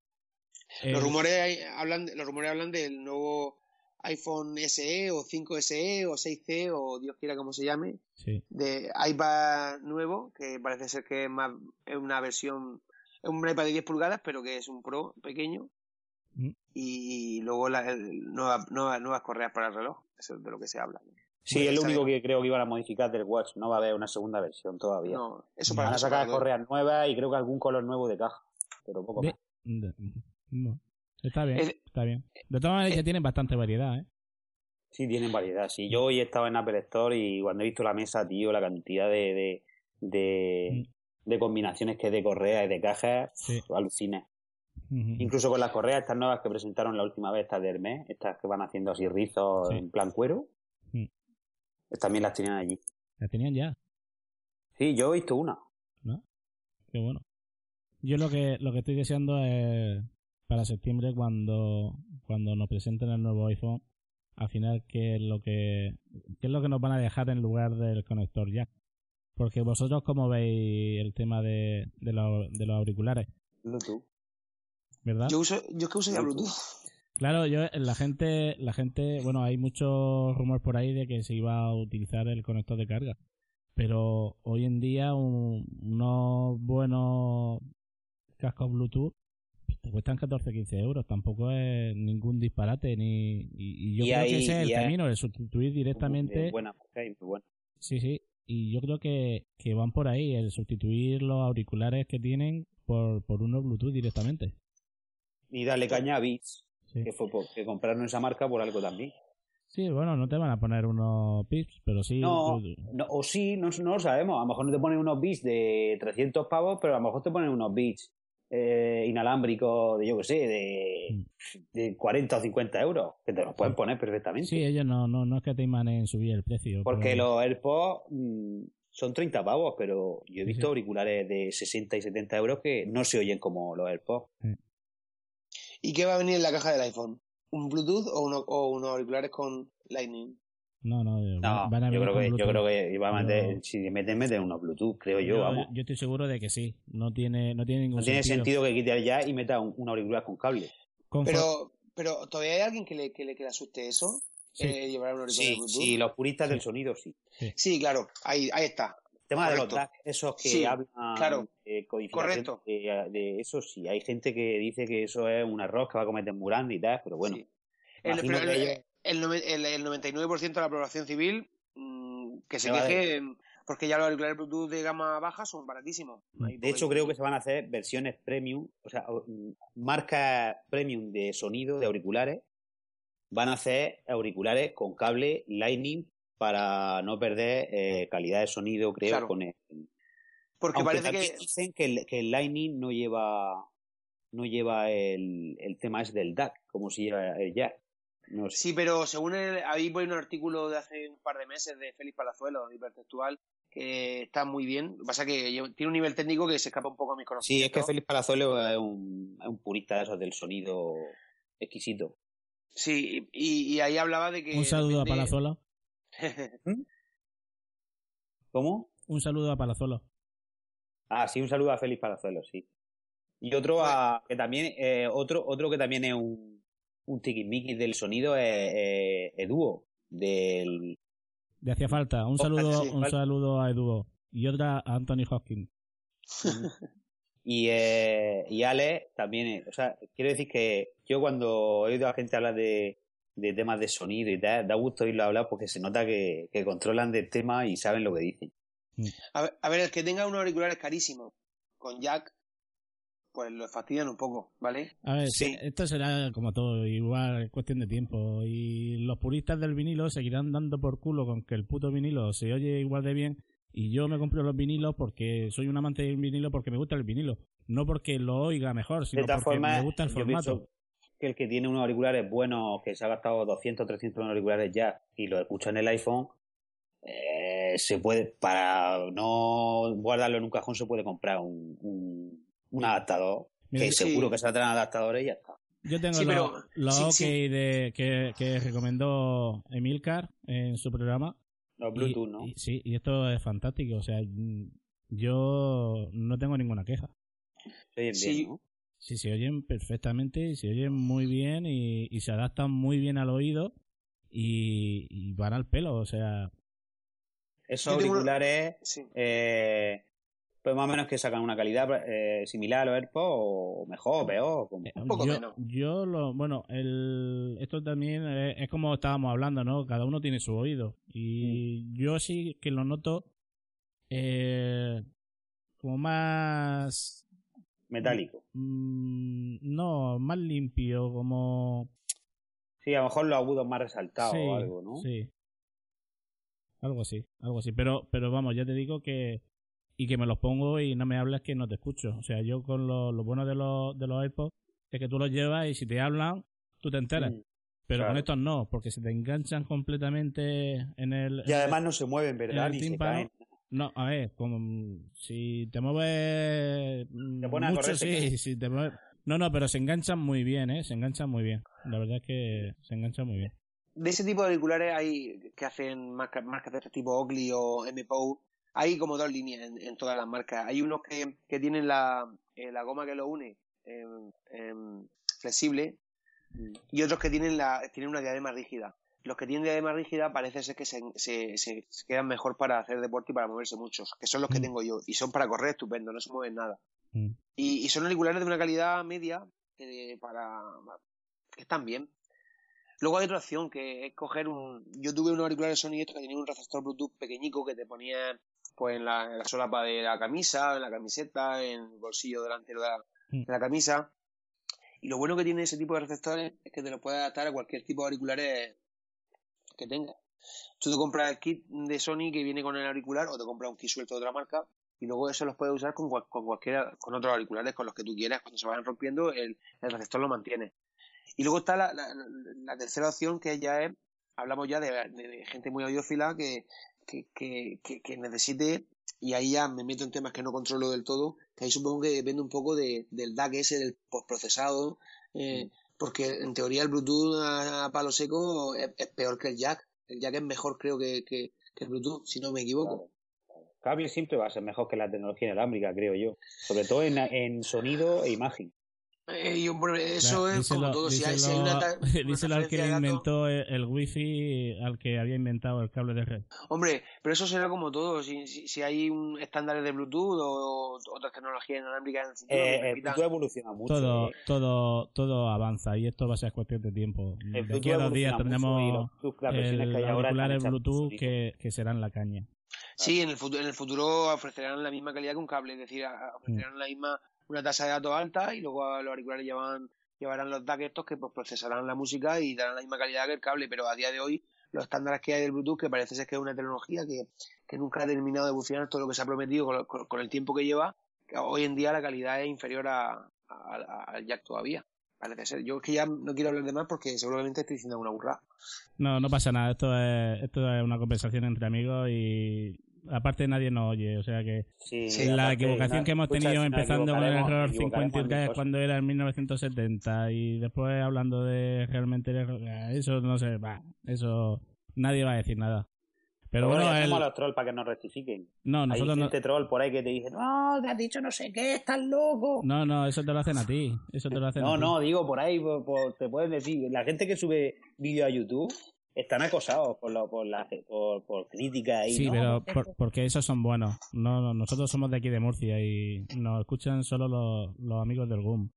Los El- rumores hay- hablan, los rumores hablan del nuevo iPhone SE o 5SE o 6C o Dios quiera como se llame, sí. de iPad nuevo, que parece ser que es más, es una versión, es un iPad de 10 pulgadas, pero que es un Pro pequeño. Mm. Y luego la, el- nueva- nueva- nuevas correas para el reloj, eso es de lo que se habla. Sí, es lo único que creo que iban a modificar del Watch. No va a haber una segunda versión todavía. No, eso Van para Van a sacar correas nuevas y creo que algún color nuevo de caja. Pero poco De- más. de- no. Está bien, Es- está bien. De todas maneras ya tienen bastante variedad, ¿eh? Sí, tienen variedad. Sí, yo hoy estaba en Apple Store y cuando he visto la mesa, tío, la cantidad de, de, de, de combinaciones que hay de correas y de cajas, Sí. alucina. Incluso con las correas estas nuevas que presentaron la última vez, estas de Hermes, estas que van haciendo así rizos Sí. en plan cuero, Mm. También las tenían allí. La tenían ya. Sí, yo he visto una. ¿no? Qué bueno. Yo lo que lo que estoy deseando es para septiembre cuando cuando nos presenten el nuevo iPhone, al final qué es lo que qué es lo que nos van a dejar en lugar del conector jack. Porque vosotros cómo veis el tema de, de, los, de los auriculares, Bluetooth. ¿verdad? Yo uso, yo es que uso ya Bluetooth. Claro, yo la gente la gente, bueno, hay muchos rumores por ahí de que se iba a utilizar el conector de carga. Pero hoy en día un- unos buenos cascos Bluetooth pues, te cuestan 14-15 euros. Tampoco es ningún disparate. ni Y, y yo Y creo hay- que ese es el camino, el sustituir directamente. Buena buena. Sí, sí. Y yo creo que, que van por ahí, el sustituir los auriculares que tienen por, por unos Bluetooth directamente. Y darle caña a Beats, Sí. que fue por, que compraron esa marca por algo también. Sí, bueno, no te van a poner unos pips, pero sí. No, o sí, no, no lo sabemos. A lo mejor no te ponen unos bits de 300 pavos, pero a lo mejor te ponen unos bits eh, inalámbricos de, yo que sé, de, de 40 o 50 euros, que te los pueden poner perfectamente. Sí, ellos no, no, no es que te imanen subir el precio. Porque pero- los AirPods mm, son 30 pavos, pero yo he visto sí. auriculares de 60 y 70 euros que no se oyen como los AirPods. ¿Y qué va a venir en la caja del iPhone? ¿Un Bluetooth o, uno- o unos auriculares con Lightning? No, no, No, van, a yo creo que, yo creo que iba a meter, Pero- si meten, meten unos Bluetooth, creo yo, Yo, vamos. yo estoy seguro de que sí. No tiene, no tiene ningún No tiene sentido que quite ya y meta un, un auricular con cable. Pero, pero ¿todavía hay alguien que le, que le, que le asuste eso? Sí. Eh, llevar un auricular de Sí, Bluetooth. sí, los puristas del sonido sí. Sí, claro, ahí, ahí está. Tema de los. DAC, esos que Sí, hablan claro. de codificación Correcto. de, de eso, sí. Hay gente que dice que eso es un error que va a cometer muy grande y tal, pero bueno. Sí. El, pero el, ellos- el el- el 99% de la población civil mm, que se a queje porque ya los auriculares Bluetooth de gama baja son baratísimos. De hecho, creo que se van a hacer versiones premium, o sea, mm, marcas premium de sonido de auriculares. Van a hacer auriculares con cable Lightning para no perder eh, calidad de sonido, creo, Claro. con el, Porque Aunque parece que dicen que el, que el Lightning no lleva no lleva el, el tema es del DAC, como si lleva el jack. No sé. Sí, pero según el, ahí voy un artículo de hace un par de meses de Félix Palazuelo, de Hipertextual, que está muy bien. Lo que pasa es que tiene un nivel técnico que se escapa un poco a mis Sí, es conocimientos. que Félix Palazuelo es un, es un purista de esos del sonido exquisito. Sí, y, y ahí hablaba de que... Un saludo a Palazuelo. ¿Cómo? Un saludo a Palazuelo. Ah, sí, un saludo a Félix Palazuelo, sí. Y otro a, que también, eh, otro, otro que también es un, un tiquismiquis del sonido es eh, Eduo, del Le hacía falta. Un Oh, saludo, un saludo a Eduo. Y otra a Anthony Hopkins. Y, eh, y Ale también, eh, o sea, quiero decir que yo cuando he oído a gente hablar de, de temas de sonido y tal, da gusto oírlo hablar porque se nota que, que controlan del tema y saben lo que dicen. A ver, a ver, el que tenga unos auriculares carísimos con jack, pues lo fastidian un poco, ¿vale? A ver, Sí. esto será como todo, igual es cuestión de tiempo. Y los puristas del vinilo seguirán dando por culo con que el puto vinilo se oye igual de bien. Y yo me compro los vinilos porque soy un amante del vinilo porque me gusta el vinilo. No porque lo oiga mejor, sino porque me gusta el formato. Que el que tiene unos auriculares buenos, que se ha gastado 200, 300 en auriculares ya y lo escucha en el iPhone, eh, se puede, para no guardarlo en un cajón, se puede comprar un, un, un adaptador, Mira, que sí. seguro que saldrán adaptadores y ya está. Yo tengo Sí, los, pero- los sí, OK sí. De, que, que recomendó Emilcar en su programa. Los Y- Bluetooth, ¿no? y- sí, y esto es fantástico. O sea, yo no tengo ninguna queja. Bien, ¿no? Sí, se oyen perfectamente, y se oyen muy bien y, y se adaptan muy bien al oído y, y van al pelo. O sea, Esos una- auriculares, Sí. eh, pues más o menos que sacan una calidad eh, similar a los AirPods o mejor, peor. como- eh, poco yo, menos. yo lo, bueno, el, esto también es, es como estábamos hablando, ¿no? Cada uno tiene su oído y Mm. yo sí que lo noto eh, como más metálico. Mm, no, más limpio, como... Sí, a lo mejor los agudos más resaltados sí, o algo, ¿no? Sí. Algo así, algo así. Pero, pero vamos, ya te digo que... Y que me los pongo y no me hablas que no te escucho. O sea, yo con lo, lo bueno de los, de los iPods es que tú los llevas y si te hablan, tú te enteras. Mm. Pero claro. con estos no, porque se te enganchan completamente en el... Y además no se mueven, ¿verdad? Ni se caen. No, a ver, como mm, si te mueves Te pones a mucho, correr, te sí, si te mueves- No, no, pero se enganchan muy bien, ¿eh? Se enganchan muy bien. La verdad es que se enganchan muy bien. De ese tipo de auriculares hay que hacen marcas, marcas de este tipo Oakley o MPO. Hay como dos líneas en, en todas las marcas. Hay unos que, que tienen la, eh, la goma que lo une flexible y otros que tienen, la, tienen una diadema rígida. Los que tienen diadema rígida parece ser que se, se, quedan mejor para hacer deporte y para moverse muchos, que son los que Mm. tengo yo. Y son para correr estupendo, no se mueven nada. Mm. Y, y son auriculares de una calidad media eh, para que están bien. Luego hay otra opción que es coger un. Yo tuve unos auriculares Sony estos que tenían un receptor Bluetooth pequeñico que te ponían pues en la, en la solapa de la camisa, en la camiseta, en el bolsillo delantero de la, Mm. de la camisa. Y lo bueno que tiene ese tipo de receptores es que te lo puedes adaptar a cualquier tipo de auriculares que tengas. Tú te compras el kit de Sony que viene con el auricular o te compras un kit suelto de otra marca y luego eso los puedes usar con, con cualquiera, con otros auriculares, con los que tú quieras. Cuando se vayan rompiendo, el, receptor lo mantiene. Y luego está la, tercera opción que ya es, hablamos ya de, gente muy audiófila que, que, que, necesite, y ahí ya me meto en temas que no controlo del todo, que ahí supongo que depende un poco de, del DAC ese, del postprocesado, eh, porque en teoría el Bluetooth a, palo seco es, peor que el jack. El jack es mejor, creo, que, que, el Bluetooth, si no me equivoco. Cable siempre va a ser mejor que la tecnología inalámbrica, creo yo. Sobre todo en, en sonido e imagen. Eh, y, hombre, eso Claro, es como díselo- todo. Si hay, si hay una, una díselo al que inventó el, el wifi, al que había inventado el cable de red. Hombre, pero eso será como todo. Si, si, si hay un estándares de Bluetooth o, o otras tecnologías inalámbricas en el que Eh, el Bluetooth evoluciona mucho. Todo, eh. todo, todo avanza y esto va a ser cuestión de tiempo. El De aquí a dos días tendremos los- el que hay auriculares Bluetooth que, que serán la caña. Sí, en el futuro, en el futuro ofrecerán la misma calidad que un cable, es decir, ofrecerán la misma una tasa de datos alta y luego los auriculares llevan, llevarán los DAC estos que pues, procesarán la música y darán la misma calidad que el cable, pero a día de hoy los estándares que hay del Bluetooth, que parece ser que es una tecnología que, que nunca ha terminado de evolucionar todo lo que se ha prometido con, con- con el tiempo que lleva, que hoy en día la calidad es inferior a, a- a- al jack todavía. Parece ser. Yo es que ya no quiero hablar de más porque seguramente estoy diciendo una burrada. No, no pasa nada. Esto es, esto es una conversación entre amigos y aparte nadie nos oye. O sea que Sí, la aparte, equivocación no, que hemos tenido empezando con el error nos equivocaremos en 53 cosas. cuando era en 1970 y después hablando de realmente el error, eso no sé, va, eso nadie va a decir nada. Pero bueno, el- a los trolls para que nos rectifiquen. no, Hay nosotros no, gente troll por ahí que te dice, no, te has dicho no sé qué, estás loco. no, no, eso te lo hacen a ti, eso te lo hacen a No, ti. no, digo por ahí, por- por- te pueden decir, la gente que sube vídeos a YouTube están acosados por, lo, por, la, por, por críticas y Sí, no, pero porque por- porque esos son buenos. No, no, nosotros somos de aquí de Murcia y nos escuchan solo los, los amigos del GUM.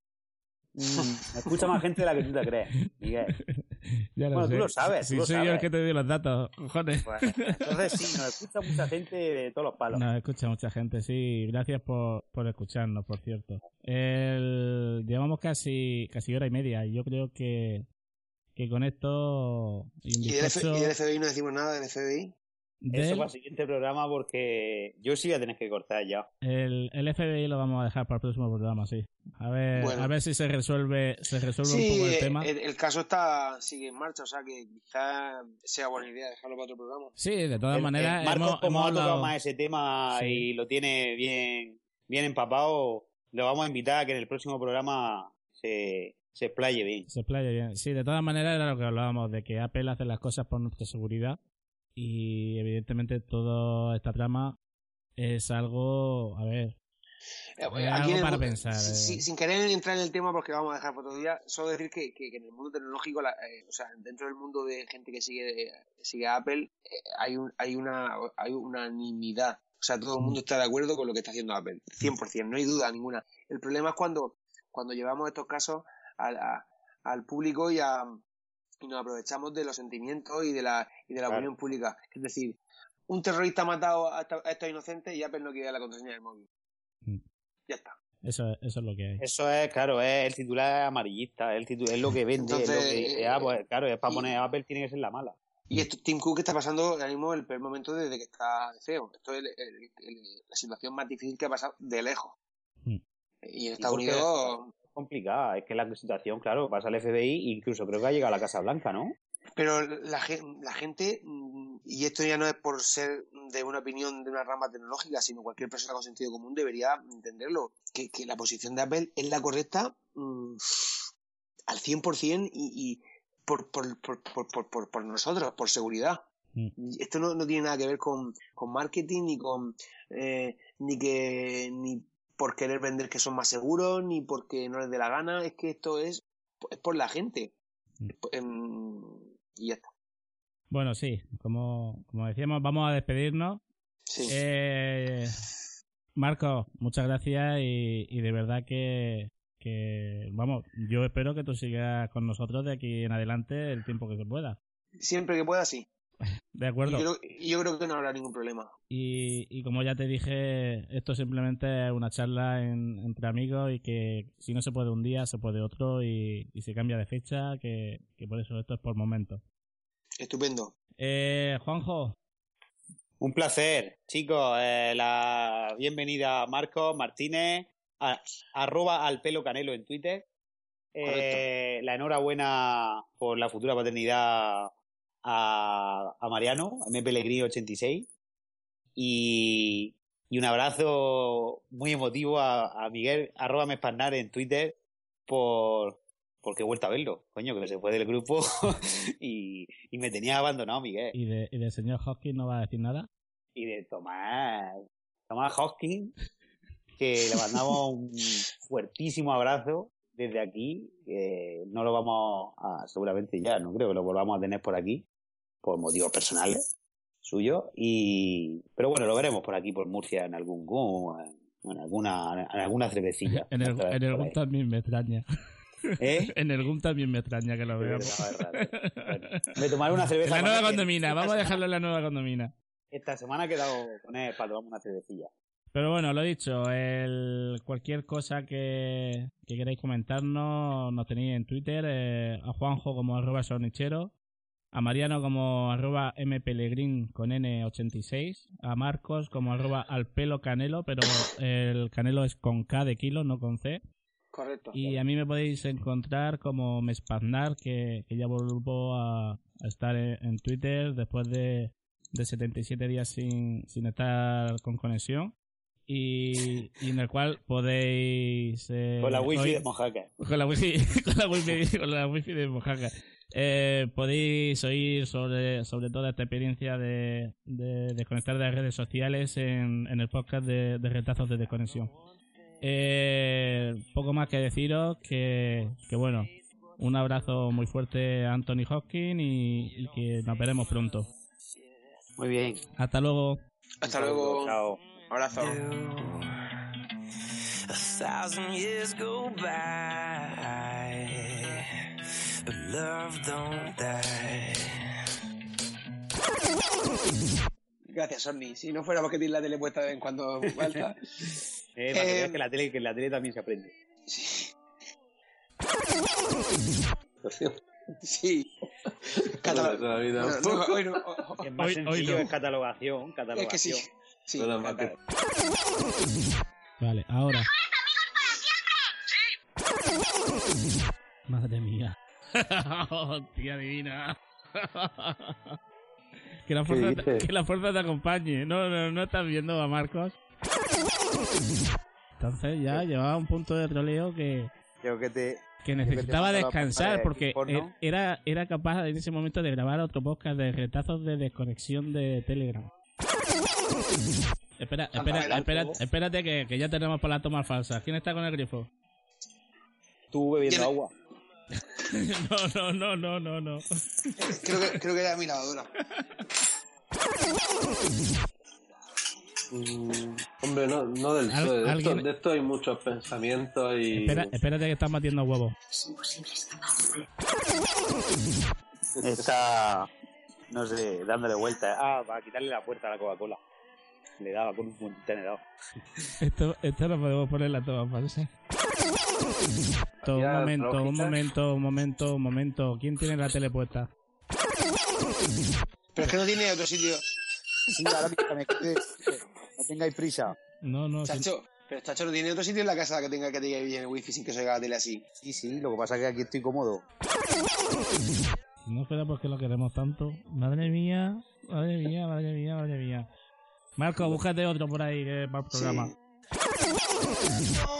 Mm, escucha más gente de la que tú te crees, Miguel. Ya lo Bueno, tú lo sabes, Si tú lo soy yo el que te doy los datos, joder. Pues, entonces sí, nos escucha mucha gente de todos los palos. Nos escucha mucha gente, sí. Gracias por, por escucharnos, por cierto. El, llevamos casi casi hora y media y yo creo que, que con esto... y ¿Y del, bizcocho y del FBI no decimos nada del FBI? Eso del- para el siguiente programa porque yo sí voy a tener que cortar ya. el, el FBI lo vamos a dejar para el próximo programa, sí. A ver, Bueno. a ver si se resuelve, se resuelve un poco el eh, tema. El, el caso está sigue en marcha, o sea que quizás sea buena idea dejarlo para otro programa. Sí, de todas El- maneras, el Marcos, hemos, como hemos ha tocado hablado- más ese tema Sí. y lo tiene bien, bien empapado, lo vamos a invitar a que en el próximo programa se, se explaye bien. Se playa bien. Sí, de todas maneras era lo que hablábamos, de que Apple hace las cosas por nuestra seguridad y evidentemente toda esta trama es algo, a ver, Eh, Eh, aquí algo el para pensar, eh. si- sin querer entrar en el tema porque vamos a dejar para otro día, solo decir que, que- que en el mundo tecnológico, la- eh, o sea, dentro del mundo de gente que sigue, sigue a Apple, eh, hay, un, hay, una, hay unanimidad. O sea, todo el mundo está de acuerdo con lo que está haciendo Apple. 100%, no hay duda ninguna. El problema es cuando, cuando llevamos estos casos al, a- al público y, a, y nos aprovechamos de los sentimientos y de la, y de la Claro. opinión pública. Es decir, un terrorista ha matado a, esta- a estos inocentes y Apple no quiere la contraseña del móvil. Mm. Ya está. eso, eso es lo que hay. Eso es, claro, es el titular amarillista, es, el titu- es lo que vende, es lo que dice, eh, ah, pues claro, es para y- poner Apple tiene que ser la mala. Y esto, Tim Cook está pasando ahora mismo el peor momento desde que está de CEO. Esto es el- el- el- la situación más difícil que ha pasado de lejos. Mm. Y en Estados Unidos... Complicada, es que la situación, claro, pasa al FBI, incluso creo que ha llegado a la Casa Blanca, ¿no? Pero la, la gente, mm, y esto ya no es por ser de una opinión de una rama tecnológica, sino cualquier persona con sentido común debería entenderlo, que, que la posición de Apple es la correcta mm, al 100% y, y por, por, por, por, por, nosotros, por seguridad. Mm. Esto no, no tiene nada que ver con, con marketing ni con eh, ni que ni por querer vender que son más seguros ni porque no les dé la gana es que esto es, es por la gente Mm. Em, y ya está Bueno, sí, como, como decíamos, vamos a despedirnos. sí Eh, Marco, muchas gracias y, y de verdad que, que, vamos, yo espero que tú sigas con nosotros de aquí en adelante el tiempo que se pueda. siempre que pueda sí De acuerdo. yo, creo, y yo creo que no habrá ningún problema Y, y como ya te dije, esto simplemente es una charla en- entre amigos y que si no se puede un día, se puede otro y, y se cambia de fecha, que, que por eso esto es por momentos. estupendo Eh, Juanjo, Un placer, chicos. eh, la bienvenida a Marcos Martínez, a- arroba al pelo canelo en Twitter. Eh, la enhorabuena por la futura paternidad a, a Mariano, M. Pellegrini 86. Y, y un abrazo muy emotivo a, a Miguel, arroba Mesparnar en Twitter, por, porque he vuelto a verlo, coño, que se fue del grupo y, y me tenía abandonado, Miguel. ¿Y de, y del señor Hopkins no va a decir nada? Y de Tomás, Tomás Hopkins, que le mandamos un fuertísimo abrazo desde aquí, que no lo vamos a, seguramente ya, no creo que lo volvamos a tener por aquí, por motivos personales suyos, y, pero bueno, lo veremos por aquí, por Murcia, en algún GUM, en, en alguna, en alguna cervecilla. En el, en el GUM también me extraña. ¿Eh? En el GUM también me extraña que lo veamos. Bueno, me tomaré una En cerveza. la nueva condomina, vamos a dejarlo en la nueva condomina. Esta semana he quedado con él para tomar una cervecilla. Pero bueno, lo dicho, el, cualquier cosa que, que queráis comentarnos, nos tenéis en Twitter, eh, a Juanjo como arroba sonichero, a Mariano como arroba mpellegrin con n86, a Marcos como arroba al pelo canelo, pero el canelo es con K de kilo, no con C. Correcto. Y a mí me podéis encontrar como Mespaznar, que, que ya vuelvo a, a estar en, en Twitter después de, de 77 días sin, sin estar con conexión. Y, y en el cual podéis... eh, Con la wifi de Mojaca. con la wifi, con la wifi, con la wifi de Mojaca. Eh, podéis oír sobre, sobre toda esta experiencia de, de desconectar de las redes sociales en, en el podcast de, de retazos de desconexión. Eh, poco más que deciros que, que bueno, un abrazo muy fuerte a Anthony Hopkins y, y que nos veremos pronto. Muy bien. Hasta luego. Hasta luego. Chao. Abrazo. A thousand years go by, love don't die. Gracias, Sony. Si no fuera porque tienes la tele puesta de vez en cuando falta. Eh, para Eh, que la tele, que la tele también se aprende. Sí. Bueno, Catalo- esa vida. Bueno, no, hoy no- Es más Hoy- hoy sencillo, no. es catalogación, catalogación. es que sí. Sí. Vale, ahora. Madre mía. Hostia divina. que, la fuerza te, que la fuerza te acompañe. No, no, no estás viendo a Marcos. Entonces ya llevaba un punto de troleo que, Creo que te... que necesitaba descansar porque e- era, era capaz en ese momento de grabar otro podcast de retazos de desconexión de Telegram. Espera, espera, luego. espérate que, que ya tenemos para la toma falsa. ¿Quién está con el grifo? Tú bebiendo agua. No, no, no, no, no, no. Creo que, creo que era mi lavadora. Mm, hombre, no, no del Al- todo. De, esto, alguien- de esto hay muchos pensamientos y. Espera, espérate que estás batiendo huevos. Está, no sé, dándole vueltas. Ah, para quitarle la puerta a la Coca-Cola. Le daba con un buen tenedor. Esto, esto lo podemos poner en la toma falsa. Un momento, un momento, un momento, un momento. ¿Quién tiene la tele puesta? Pero es que no tiene otro sitio. Sí, no tengáis prisa. No, no. Chacho, pero Chacho no tiene otro sitio en la casa que tenga que tenga bien el wifi sin que se oiga la tele así. Sí, sí, lo que pasa es que aquí estoy cómodo. No espera porque lo queremos tanto. Madre mía, madre mía, madre mía, madre mía. Marco, búscate otro por ahí que va el programa. Don't